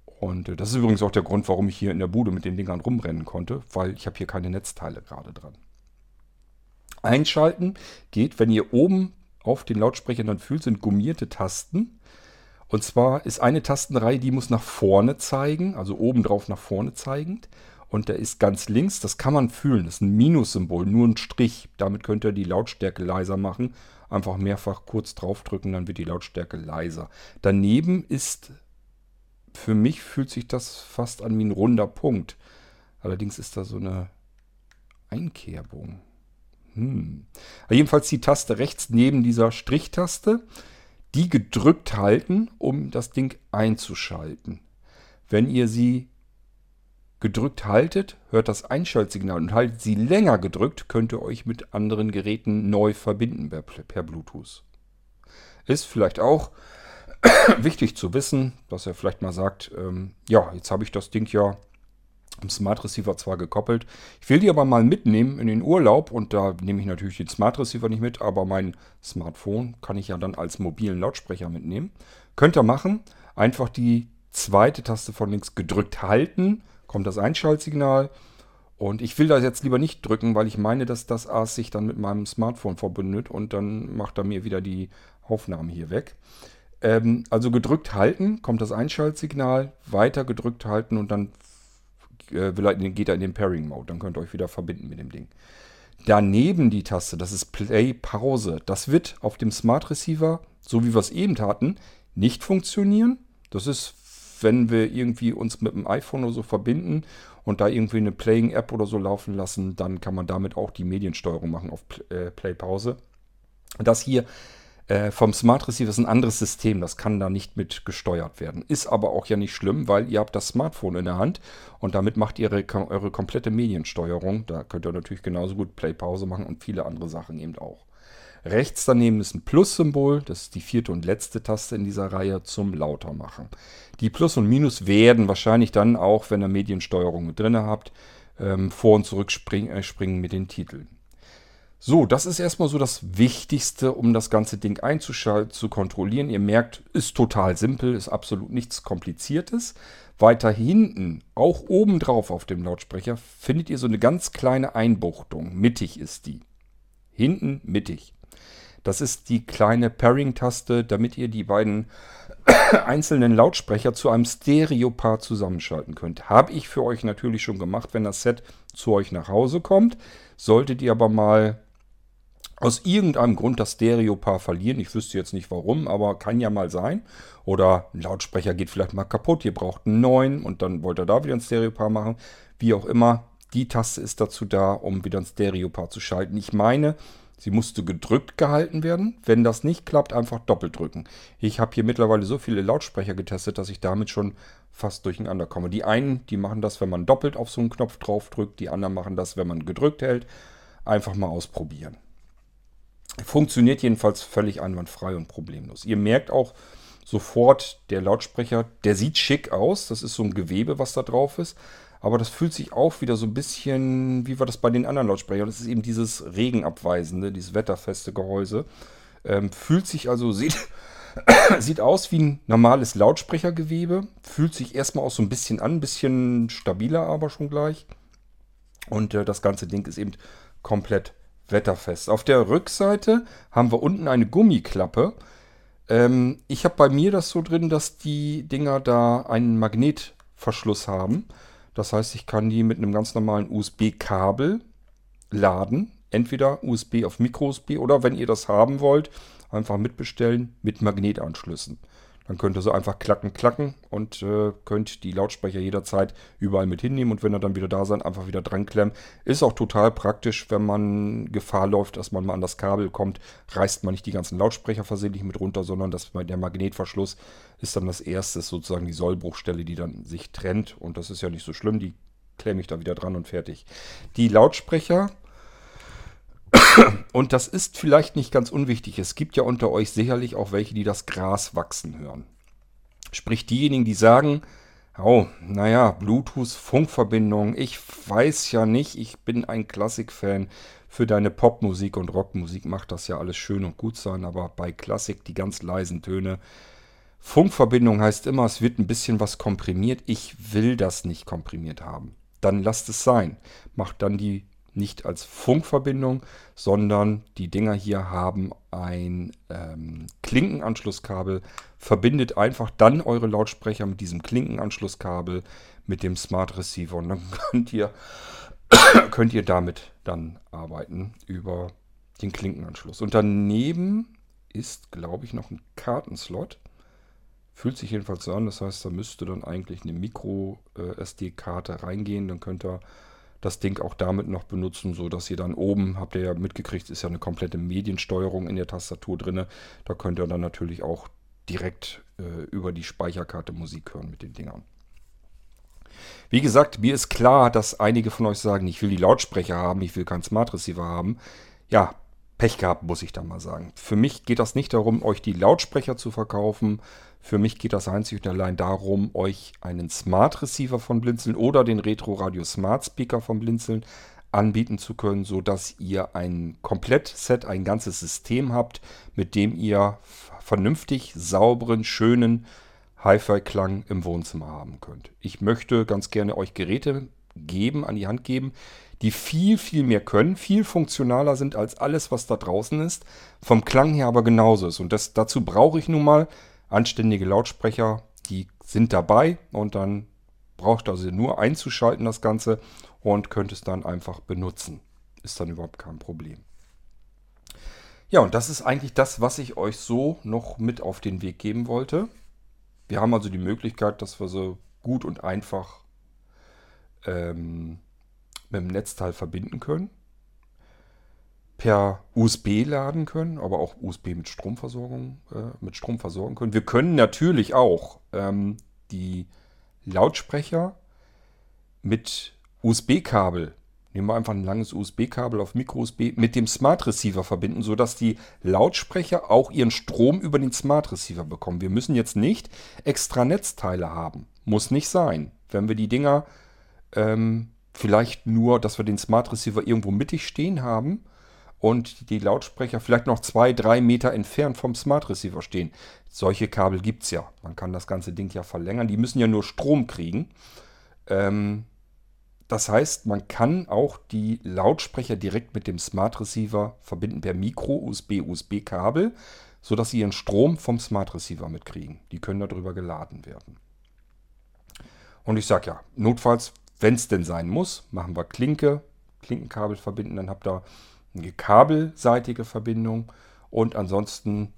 Und äh, das ist übrigens auch der Grund, warum ich hier in der Bude mit den Dingern rumrennen konnte, weil ich habe hier keine Netzteile gerade dran. Einschalten geht, wenn ihr oben auf den Lautsprechern dann fühlt, sind gummierte Tasten. Und zwar ist eine Tastenreihe, die muss nach vorne zeigen, also oben drauf nach vorne zeigend und der ist ganz links. Das kann man fühlen. Das ist ein Minussymbol, nur ein Strich. Damit könnt ihr die Lautstärke leiser machen. Einfach mehrfach kurz draufdrücken, dann wird die Lautstärke leiser. Daneben ist, für mich fühlt sich das fast an wie ein runder Punkt. Allerdings ist da so eine Einkerbung. Hm. Jedenfalls die Taste rechts neben dieser Strichtaste, die gedrückt halten, um das Ding einzuschalten. Wenn ihr sie gedrückt haltet, hört das Einschaltsignal und haltet sie länger gedrückt, könnt ihr euch mit anderen Geräten neu verbinden per, per Bluetooth. Ist vielleicht auch wichtig zu wissen, dass er vielleicht mal sagt, ähm, ja, jetzt habe ich das Ding ja am Smart Receiver zwar gekoppelt, ich will die aber mal mitnehmen in den Urlaub und da nehme ich natürlich den Smart Receiver nicht mit, aber mein Smartphone kann ich ja dann als mobilen Lautsprecher mitnehmen. Könnt ihr machen, einfach die zweite Taste von links gedrückt halten kommt das Einschaltsignal. Und ich will das jetzt lieber nicht drücken, weil ich meine, dass das AS sich dann mit meinem Smartphone verbündet und dann macht er mir wieder die Aufnahme hier weg. Ähm, also gedrückt halten, kommt das Einschaltsignal, weiter gedrückt halten und dann äh, geht er in den Pairing-Mode. Dann könnt ihr euch wieder verbinden mit dem Ding. Daneben die Taste, das ist Play Pause. Das wird auf dem Smart Receiver, so wie wir es eben taten, nicht funktionieren. Das ist wenn wir irgendwie uns mit dem iPhone oder so verbinden und da irgendwie eine Playing-App oder so laufen lassen, dann kann man damit auch die Mediensteuerung machen auf äh, Play-Pause. Das hier äh, vom Smart Receiver ist ein anderes System, das kann da nicht mit gesteuert werden. Ist aber auch ja nicht schlimm, weil ihr habt das Smartphone in der Hand und damit macht ihr eure, eure komplette Mediensteuerung. Da könnt ihr natürlich genauso gut Play-Pause machen und viele andere Sachen eben auch. Rechts daneben ist ein Plus-Symbol, das ist die vierte und letzte Taste in dieser Reihe zum Lautermachen. Die Plus und Minus werden wahrscheinlich dann auch, wenn ihr Mediensteuerung mit drin habt, ähm, vor und zurück äh, springen mit den Titeln. So, das ist erstmal so das Wichtigste, um das ganze Ding einzuschalten, zu kontrollieren. Ihr merkt, ist total simpel, ist absolut nichts Kompliziertes. Weiter hinten, auch oben drauf auf dem Lautsprecher, findet ihr so eine ganz kleine Einbuchtung. Mittig ist die. Hinten mittig. Das ist die kleine Pairing-Taste, damit ihr die beiden einzelnen Lautsprecher zu einem Stereopaar zusammenschalten könnt. Habe ich für euch natürlich schon gemacht, wenn das Set zu euch nach Hause kommt. Solltet ihr aber mal aus irgendeinem Grund das Stereopaar verlieren. Ich wüsste jetzt nicht warum, aber kann ja mal sein. Oder ein Lautsprecher geht vielleicht mal kaputt. Ihr braucht einen neuen und dann wollt ihr da wieder ein Stereopaar machen. Wie auch immer, die Taste ist dazu da, um wieder ein Stereopaar zu schalten. Ich meine, sie musste gedrückt gehalten werden. Wenn das nicht klappt, einfach doppelt drücken. Ich habe hier mittlerweile so viele Lautsprecher getestet, dass ich damit schon fast durcheinander komme. Die einen, die machen das, wenn man doppelt auf so einen Knopf drauf drückt. Die anderen machen das, wenn man gedrückt hält. Einfach mal ausprobieren. Funktioniert jedenfalls völlig einwandfrei und problemlos. Ihr merkt auch sofort, der Lautsprecher, der sieht schick aus. Das ist so ein Gewebe, was da drauf ist. Aber das fühlt sich auch wieder so ein bisschen, wie war das bei den anderen Lautsprechern? Das ist eben dieses regenabweisende, dieses wetterfeste Gehäuse. Ähm, fühlt sich also, sieht, sieht aus wie ein normales Lautsprechergewebe. Fühlt sich erstmal auch so ein bisschen an, ein bisschen stabiler aber schon gleich. Und äh, das ganze Ding ist eben komplett wetterfest. Auf der Rückseite haben wir unten eine Gummiklappe. Ähm, ich habe bei mir das so drin, dass die Dinger da einen Magnetverschluss haben. Das heißt, ich kann die mit einem ganz normalen USB-Kabel laden. Entweder USB auf Micro-USB oder wenn ihr das haben wollt, einfach mitbestellen mit Magnetanschlüssen. Dann könnt ihr so einfach klacken, klacken und äh, könnt die Lautsprecher jederzeit überall mit hinnehmen und wenn ihr dann wieder da seid, einfach wieder dran klemmen. Ist auch total praktisch, wenn man Gefahr läuft, dass man mal an das Kabel kommt, reißt man nicht die ganzen Lautsprecher versehentlich mit runter, sondern das, der Magnetverschluss ist dann das erste, sozusagen die Sollbruchstelle, die dann sich trennt und das ist ja nicht so schlimm, die klemme ich da wieder dran und fertig. Die Lautsprecher und das ist vielleicht nicht ganz unwichtig. Es gibt ja unter euch sicherlich auch welche, die das Gras wachsen hören. Sprich diejenigen, die sagen, oh, naja, Bluetooth-Funkverbindung, ich weiß ja nicht, ich bin ein Klassik-Fan. Für deine Popmusik und Rockmusik macht das ja alles schön und gut sein, aber bei Klassik die ganz leisen Töne. Funkverbindung heißt immer, es wird ein bisschen was komprimiert. Ich will das nicht komprimiert haben. Dann lasst es sein. Macht dann die nicht als Funkverbindung, sondern die Dinger hier haben ein ähm, Klinkenanschlusskabel. Verbindet einfach dann eure Lautsprecher mit diesem Klinkenanschlusskabel mit dem Smart Receiver und dann könnt ihr, könnt ihr damit dann arbeiten über den Klinkenanschluss. Und daneben ist, glaube ich, noch ein Kartenslot. Fühlt sich jedenfalls so an, das heißt, da müsste dann eigentlich eine Micro-SD-Karte äh, reingehen. Dann könnt ihr das Ding auch damit noch benutzen, so dass ihr dann oben, habt ihr ja mitgekriegt, ist ja eine komplette Mediensteuerung in der Tastatur drin. Da könnt ihr dann natürlich auch direkt äh, über die Speicherkarte Musik hören mit den Dingern. Wie gesagt, mir ist klar, dass einige von euch sagen, ich will die Lautsprecher haben, ich will keinen Smart Receiver haben. Ja, Pech gehabt, muss ich dann mal sagen. Für mich geht das nicht darum, euch die Lautsprecher zu verkaufen, für mich geht das einzig und allein darum, euch einen Smart Receiver von Blinzeln oder den Retro Radio Smart Speaker von Blinzeln anbieten zu können, sodass ihr ein Komplettset, ein ganzes System habt, mit dem ihr vernünftig sauberen, schönen Hi-Fi-Klang im Wohnzimmer haben könnt. Ich möchte ganz gerne euch Geräte geben, an die Hand geben, die viel, viel mehr können, viel funktionaler sind als alles, was da draußen ist, vom Klang her aber genauso ist. Und das, dazu brauche ich nun mal anständige Lautsprecher, die sind dabei und dann braucht also nur einzuschalten das Ganze und könnt es dann einfach benutzen. Ist dann überhaupt kein Problem. Ja, und das ist eigentlich das, was ich euch so noch mit auf den Weg geben wollte. Wir haben also die Möglichkeit, dass wir so gut und einfach ähm, mit dem Netzteil verbinden können per USB laden können, aber auch USB mit Stromversorgung, äh, mit Strom versorgen können. Wir können natürlich auch ähm, die Lautsprecher mit USB-Kabel, nehmen wir einfach ein langes USB-Kabel auf Micro-USB, mit dem Smart Receiver verbinden, sodass die Lautsprecher auch ihren Strom über den Smart Receiver bekommen. Wir müssen jetzt nicht extra Netzteile haben. Muss nicht sein. Wenn wir die Dinger ähm, vielleicht nur, dass wir den Smart Receiver irgendwo mittig stehen haben, und die Lautsprecher vielleicht noch zwei, drei Meter entfernt vom Smart Receiver stehen. Solche Kabel gibt es ja. Man kann das ganze Ding ja verlängern. Die müssen ja nur Strom kriegen. Ähm, das heißt, man kann auch die Lautsprecher direkt mit dem Smart Receiver verbinden per Micro-USB-USB-Kabel, sodass sie ihren Strom vom Smart Receiver mitkriegen. Die können darüber geladen werden. Und ich sage ja, notfalls, wenn es denn sein muss, machen wir Klinke, Klinkenkabel verbinden, dann habt ihr eine kabelseitige Verbindung. Und ansonsten,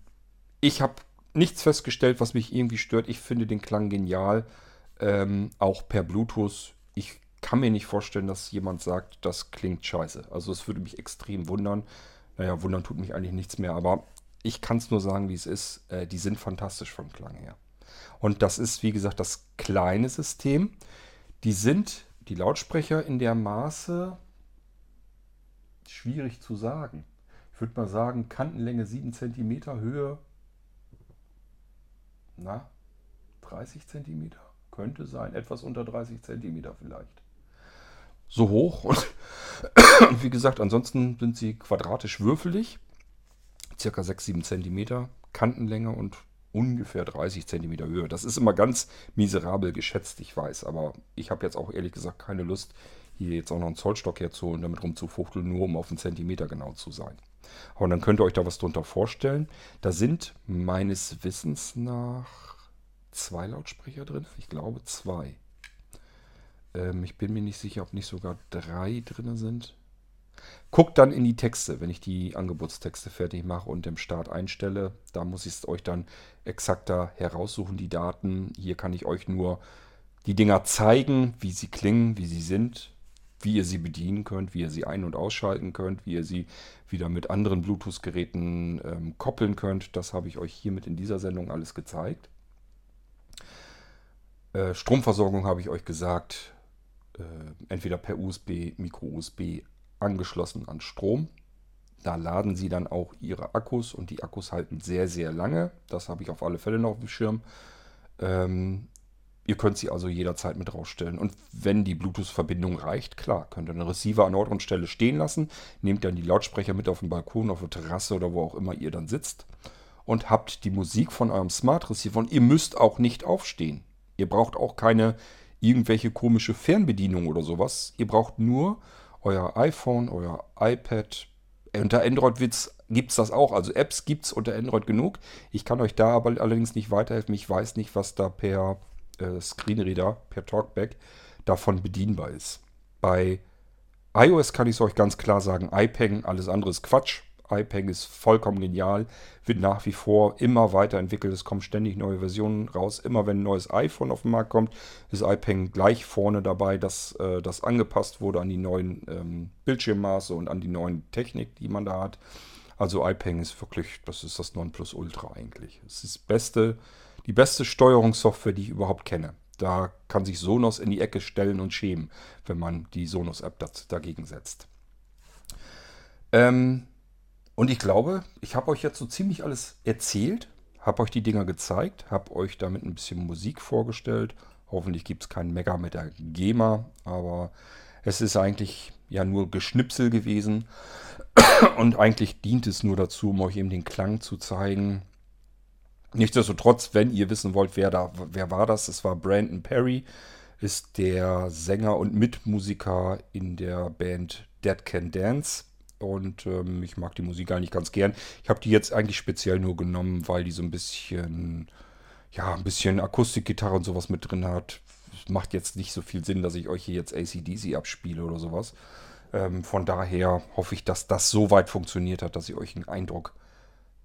ich habe nichts festgestellt, was mich irgendwie stört. Ich finde den Klang genial, ähm, auch per Bluetooth. Ich kann mir nicht vorstellen, dass jemand sagt, das klingt scheiße. Also es würde mich extrem wundern. Naja, wundern tut mich eigentlich nichts mehr, aber ich kann es nur sagen, wie es ist. Äh, die sind fantastisch vom Klang her. Und das ist, wie gesagt, das kleine System. Die sind, die Lautsprecher in der Maße, schwierig zu sagen. Ich würde mal sagen, Kantenlänge 7 cm, Höhe, na, 30 cm. Könnte sein, etwas unter 30 cm vielleicht. So hoch. Und, wie gesagt, ansonsten sind sie quadratisch würfelig. Circa 6-7 cm Kantenlänge und ungefähr 30 cm Höhe. Das ist immer ganz miserabel geschätzt, ich weiß. Aber ich habe jetzt auch ehrlich gesagt keine Lust, hier jetzt auch noch einen Zollstock herzuholen, damit rumzufuchteln, nur um auf einen Zentimeter genau zu sein. Aber dann könnt ihr euch da was drunter vorstellen. Da sind meines Wissens nach zwei Lautsprecher drin. Ich glaube zwei. Ähm, ich bin mir nicht sicher, ob nicht sogar drei drin sind. Guckt dann in die Texte, wenn ich die Angebotstexte fertig mache und im Start einstelle. Da muss ich es euch dann exakter heraussuchen, die Daten. Hier kann ich euch nur die Dinger zeigen, wie sie klingen, wie sie sind, wie ihr sie bedienen könnt, wie ihr sie ein- und ausschalten könnt, wie ihr sie wieder mit anderen Bluetooth-Geräten ähm, koppeln könnt. Das habe ich euch hiermit in dieser Sendung alles gezeigt. Äh, Stromversorgung habe ich euch gesagt, äh, entweder per USB, Micro-USB angeschlossen an Strom. Da laden sie dann auch ihre Akkus und die Akkus halten sehr, sehr lange. Das habe ich auf alle Fälle noch auf dem Schirm. Ähm, ihr könnt sie also jederzeit mit rausstellen. Und wenn die Bluetooth-Verbindung reicht, klar, könnt ihr einen Receiver an Ort und Stelle stehen lassen, nehmt dann die Lautsprecher mit auf den Balkon, auf der Terrasse oder wo auch immer ihr dann sitzt und habt die Musik von eurem Smart Receiver. Und ihr müsst auch nicht aufstehen. Ihr braucht auch keine irgendwelche komische Fernbedienung oder sowas. Ihr braucht nur euer iPhone, euer iPad. Unter Android gibt es das auch. Also Apps gibt es unter Android genug. Ich kann euch da aber allerdings nicht weiterhelfen. Ich weiß nicht, was da per äh, Screenreader, per Talkback davon bedienbar ist. Bei iOS kann ich es euch ganz klar sagen, iPeng, alles andere ist Quatsch iPeng ist vollkommen genial, wird nach wie vor immer weiterentwickelt. Es kommen ständig neue Versionen raus. Immer wenn ein neues iPhone auf den Markt kommt, ist iPeng gleich vorne dabei, dass äh, das angepasst wurde an die neuen ähm, Bildschirmmaße und an die neuen Technik, die man da hat. Also iPeng ist wirklich, das ist das Nonplusultra eigentlich. Es ist das beste, die beste Steuerungssoftware, die ich überhaupt kenne. Da kann sich Sonos in die Ecke stellen und schämen, wenn man die Sonos-App dagegen setzt. Ähm, und ich glaube, ich habe euch jetzt so ziemlich alles erzählt, habe euch die Dinger gezeigt, habe euch damit ein bisschen Musik vorgestellt. Hoffentlich gibt es keinen Mega mit der GEMA, aber es ist eigentlich ja nur Geschnipsel gewesen. Und eigentlich dient es nur dazu, um euch eben den Klang zu zeigen. Nichtsdestotrotz, wenn ihr wissen wollt, wer, da, wer war das, es war Brandon Perry, ist der Sänger und Mitmusiker in der Band Dead Can Dance. Und ähm, ich mag die Musik eigentlich ganz gern. Ich habe die jetzt eigentlich speziell nur genommen, weil die so ein bisschen, ja, ein bisschen Akustikgitarre und sowas mit drin hat. Macht jetzt nicht so viel Sinn, dass ich euch hier jetzt ACDC abspiele oder sowas. Ähm, von daher hoffe ich, dass das so weit funktioniert hat, dass ihr euch einen Eindruck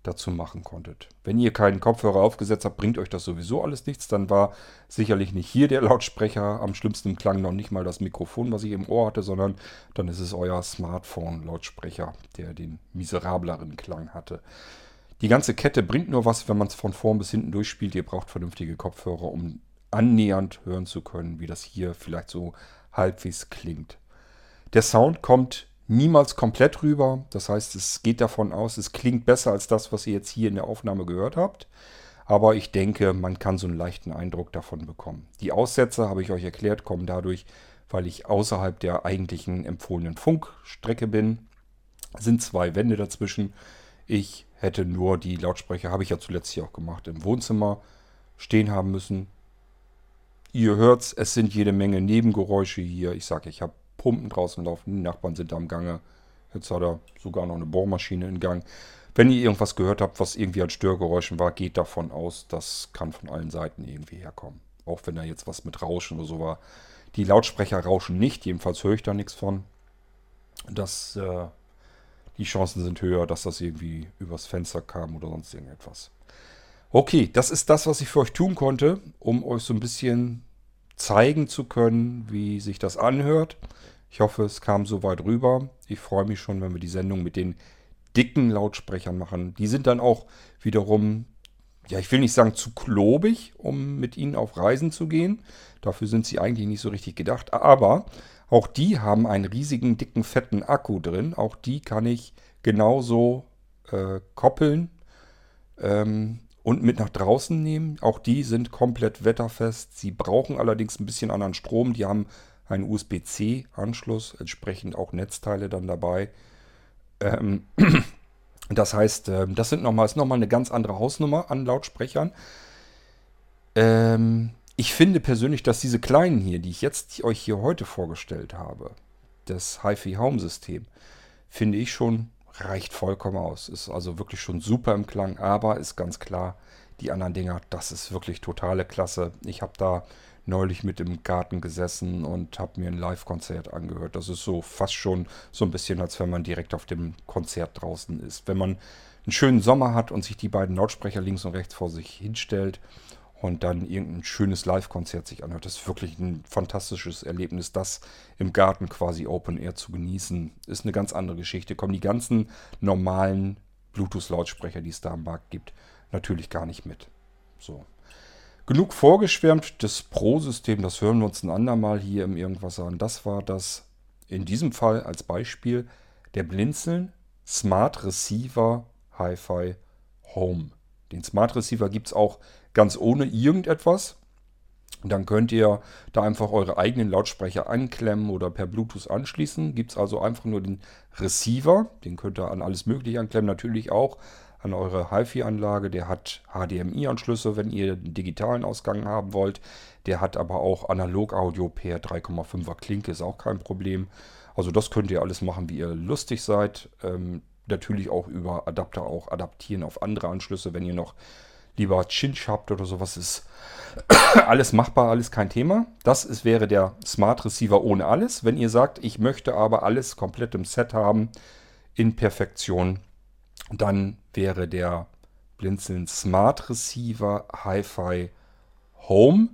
dazu machen konntet. Wenn ihr keinen Kopfhörer aufgesetzt habt, bringt euch das sowieso alles nichts. Dann war sicherlich nicht hier der Lautsprecher. Am schlimmsten klang noch nicht mal das Mikrofon, was ich im Ohr hatte, sondern dann ist es euer Smartphone-Lautsprecher, der den miserableren Klang hatte. Die ganze Kette bringt nur was, wenn man es von vorn bis hinten durchspielt. Ihr braucht vernünftige Kopfhörer, um annähernd hören zu können, wie das hier vielleicht so halbwegs klingt. Der Sound kommt niemals komplett rüber. Das heißt, es geht davon aus, es klingt besser als das, was ihr jetzt hier in der Aufnahme gehört habt. Aber ich denke, man kann so einen leichten Eindruck davon bekommen. Die Aussätze, habe ich euch erklärt, kommen dadurch, weil ich außerhalb der eigentlichen empfohlenen Funkstrecke bin. sind zwei Wände dazwischen. Ich hätte nur die Lautsprecher, habe ich ja zuletzt hier auch gemacht, im Wohnzimmer stehen haben müssen. Ihr hört's, es sind jede Menge Nebengeräusche hier. Ich sage, ich habe Pumpen draußen laufen, die Nachbarn sind am Gange. Jetzt hat er sogar noch eine Bohrmaschine in Gang. Wenn ihr irgendwas gehört habt, was irgendwie an Störgeräuschen war, geht davon aus, das kann von allen Seiten irgendwie herkommen. Auch wenn da jetzt was mit Rauschen oder so war. Die Lautsprecher rauschen nicht, jedenfalls höre ich da nichts von. Das, äh, die Chancen sind höher, dass das irgendwie übers Fenster kam oder sonst irgendetwas. Okay, das ist das, was ich für euch tun konnte, um euch so ein bisschen zeigen zu können, wie sich das anhört. Ich hoffe, es kam so weit rüber. Ich freue mich schon, wenn wir die Sendung mit den dicken Lautsprechern machen. Die sind dann auch wiederum, ja, ich will nicht sagen zu klobig, um mit ihnen auf Reisen zu gehen. Dafür sind sie eigentlich nicht so richtig gedacht. Aber auch die haben einen riesigen, dicken, fetten Akku drin. Auch die kann ich genauso äh, koppeln ähm, und mit nach draußen nehmen. Auch die sind komplett wetterfest. Sie brauchen allerdings ein bisschen anderen Strom. Die haben einen USB-C-Anschluss, entsprechend auch Netzteile dann dabei. Ähm, das heißt, äh, das sind nochmal, ist nochmal eine ganz andere Hausnummer an Lautsprechern. Ähm, ich finde persönlich, dass diese kleinen hier, die ich jetzt euch hier heute vorgestellt habe, das HiFi Home System, finde ich schon reicht vollkommen aus. Ist also wirklich schon super im Klang, aber ist ganz klar, die anderen Dinger, das ist wirklich totale Klasse. Ich habe da neulich mit im Garten gesessen und habe mir ein Live-Konzert angehört. Das ist so fast schon so ein bisschen, als wenn man direkt auf dem Konzert draußen ist. Wenn man einen schönen Sommer hat und sich die beiden Lautsprecher links und rechts vor sich hinstellt und dann irgendein schönes Live-Konzert sich anhört. Das ist wirklich ein fantastisches Erlebnis, das im Garten quasi Open Air zu genießen. Ist eine ganz andere Geschichte. Kommen die ganzen normalen Bluetooth-Lautsprecher, die es da am Markt gibt, natürlich gar nicht mit. So. Genug vorgeschwärmt, das Pro-System, das hören wir uns ein andermal hier im Irgendwas an. Das war das in diesem Fall als Beispiel der Blinzeln Smart Receiver Hi-Fi Home. Den Smart Receiver gibt es auch ganz ohne irgendetwas. Dann könnt ihr da einfach eure eigenen Lautsprecher anklemmen oder per Bluetooth anschließen. Gibt es also einfach nur den Receiver. Den könnt ihr an alles Mögliche anklemmen. Natürlich auch an eure HiFi-Anlage. Der hat HDMI-Anschlüsse, wenn ihr einen digitalen Ausgang haben wollt. Der hat aber auch Analog-Audio per 3,5er Klinke, ist auch kein Problem. Also das könnt ihr alles machen, wie ihr lustig seid. Ähm, natürlich auch über Adapter auch adaptieren auf andere Anschlüsse, wenn ihr noch lieber Cinch habt oder sowas. Ist alles machbar, alles kein Thema. Das ist, wäre der Smart Receiver ohne alles. Wenn ihr sagt, ich möchte aber alles komplett im Set haben, in Perfektion, dann wäre der Blinzeln Smart Receiver Hi-Fi Home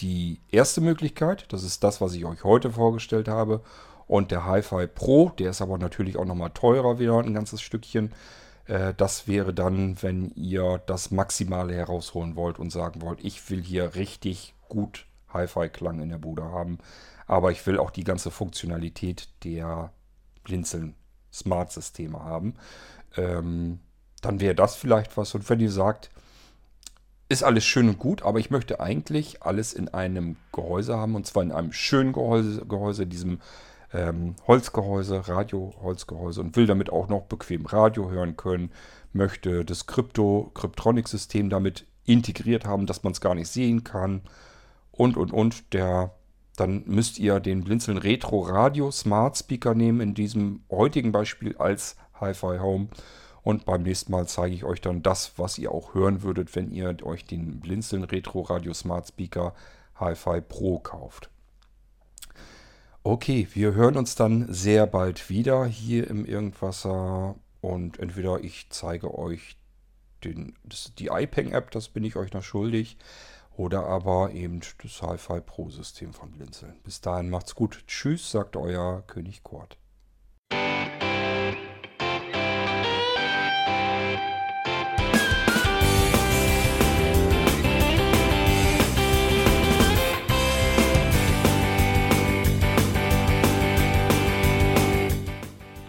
die erste Möglichkeit. Das ist das, was ich euch heute vorgestellt habe. Und der Hi-Fi Pro, der ist aber natürlich auch nochmal teurer wieder, ein ganzes Stückchen. Äh, das wäre dann, wenn ihr das Maximale herausholen wollt und sagen wollt, ich will hier richtig gut Hi-Fi-Klang in der Bude haben. Aber ich will auch die ganze Funktionalität der Blinzeln Smart-Systeme haben ähm, dann wäre das vielleicht was. Und wenn ihr sagt, ist alles schön und gut, aber ich möchte eigentlich alles in einem Gehäuse haben und zwar in einem schönen Gehäuse, Gehäuse diesem ähm, Holzgehäuse, Radio-Holzgehäuse und will damit auch noch bequem Radio hören können, möchte das Krypto, Kryptronic-System damit integriert haben, dass man es gar nicht sehen kann und und und. Der, dann müsst ihr den Blinzeln Retro Radio Smart Speaker nehmen, in diesem heutigen Beispiel als Hi-Fi Home. Und beim nächsten Mal zeige ich euch dann das, was ihr auch hören würdet, wenn ihr euch den Blinzeln Retro Radio Smart Speaker Hi-Fi Pro kauft. Okay, wir hören uns dann sehr bald wieder hier im Irgendwasser. Und entweder ich zeige euch den, das, die iPeng-App, das bin ich euch noch schuldig. Oder aber eben das Hi-Fi Pro-System von Blinzeln. Bis dahin macht's gut. Tschüss, sagt euer König Kurt.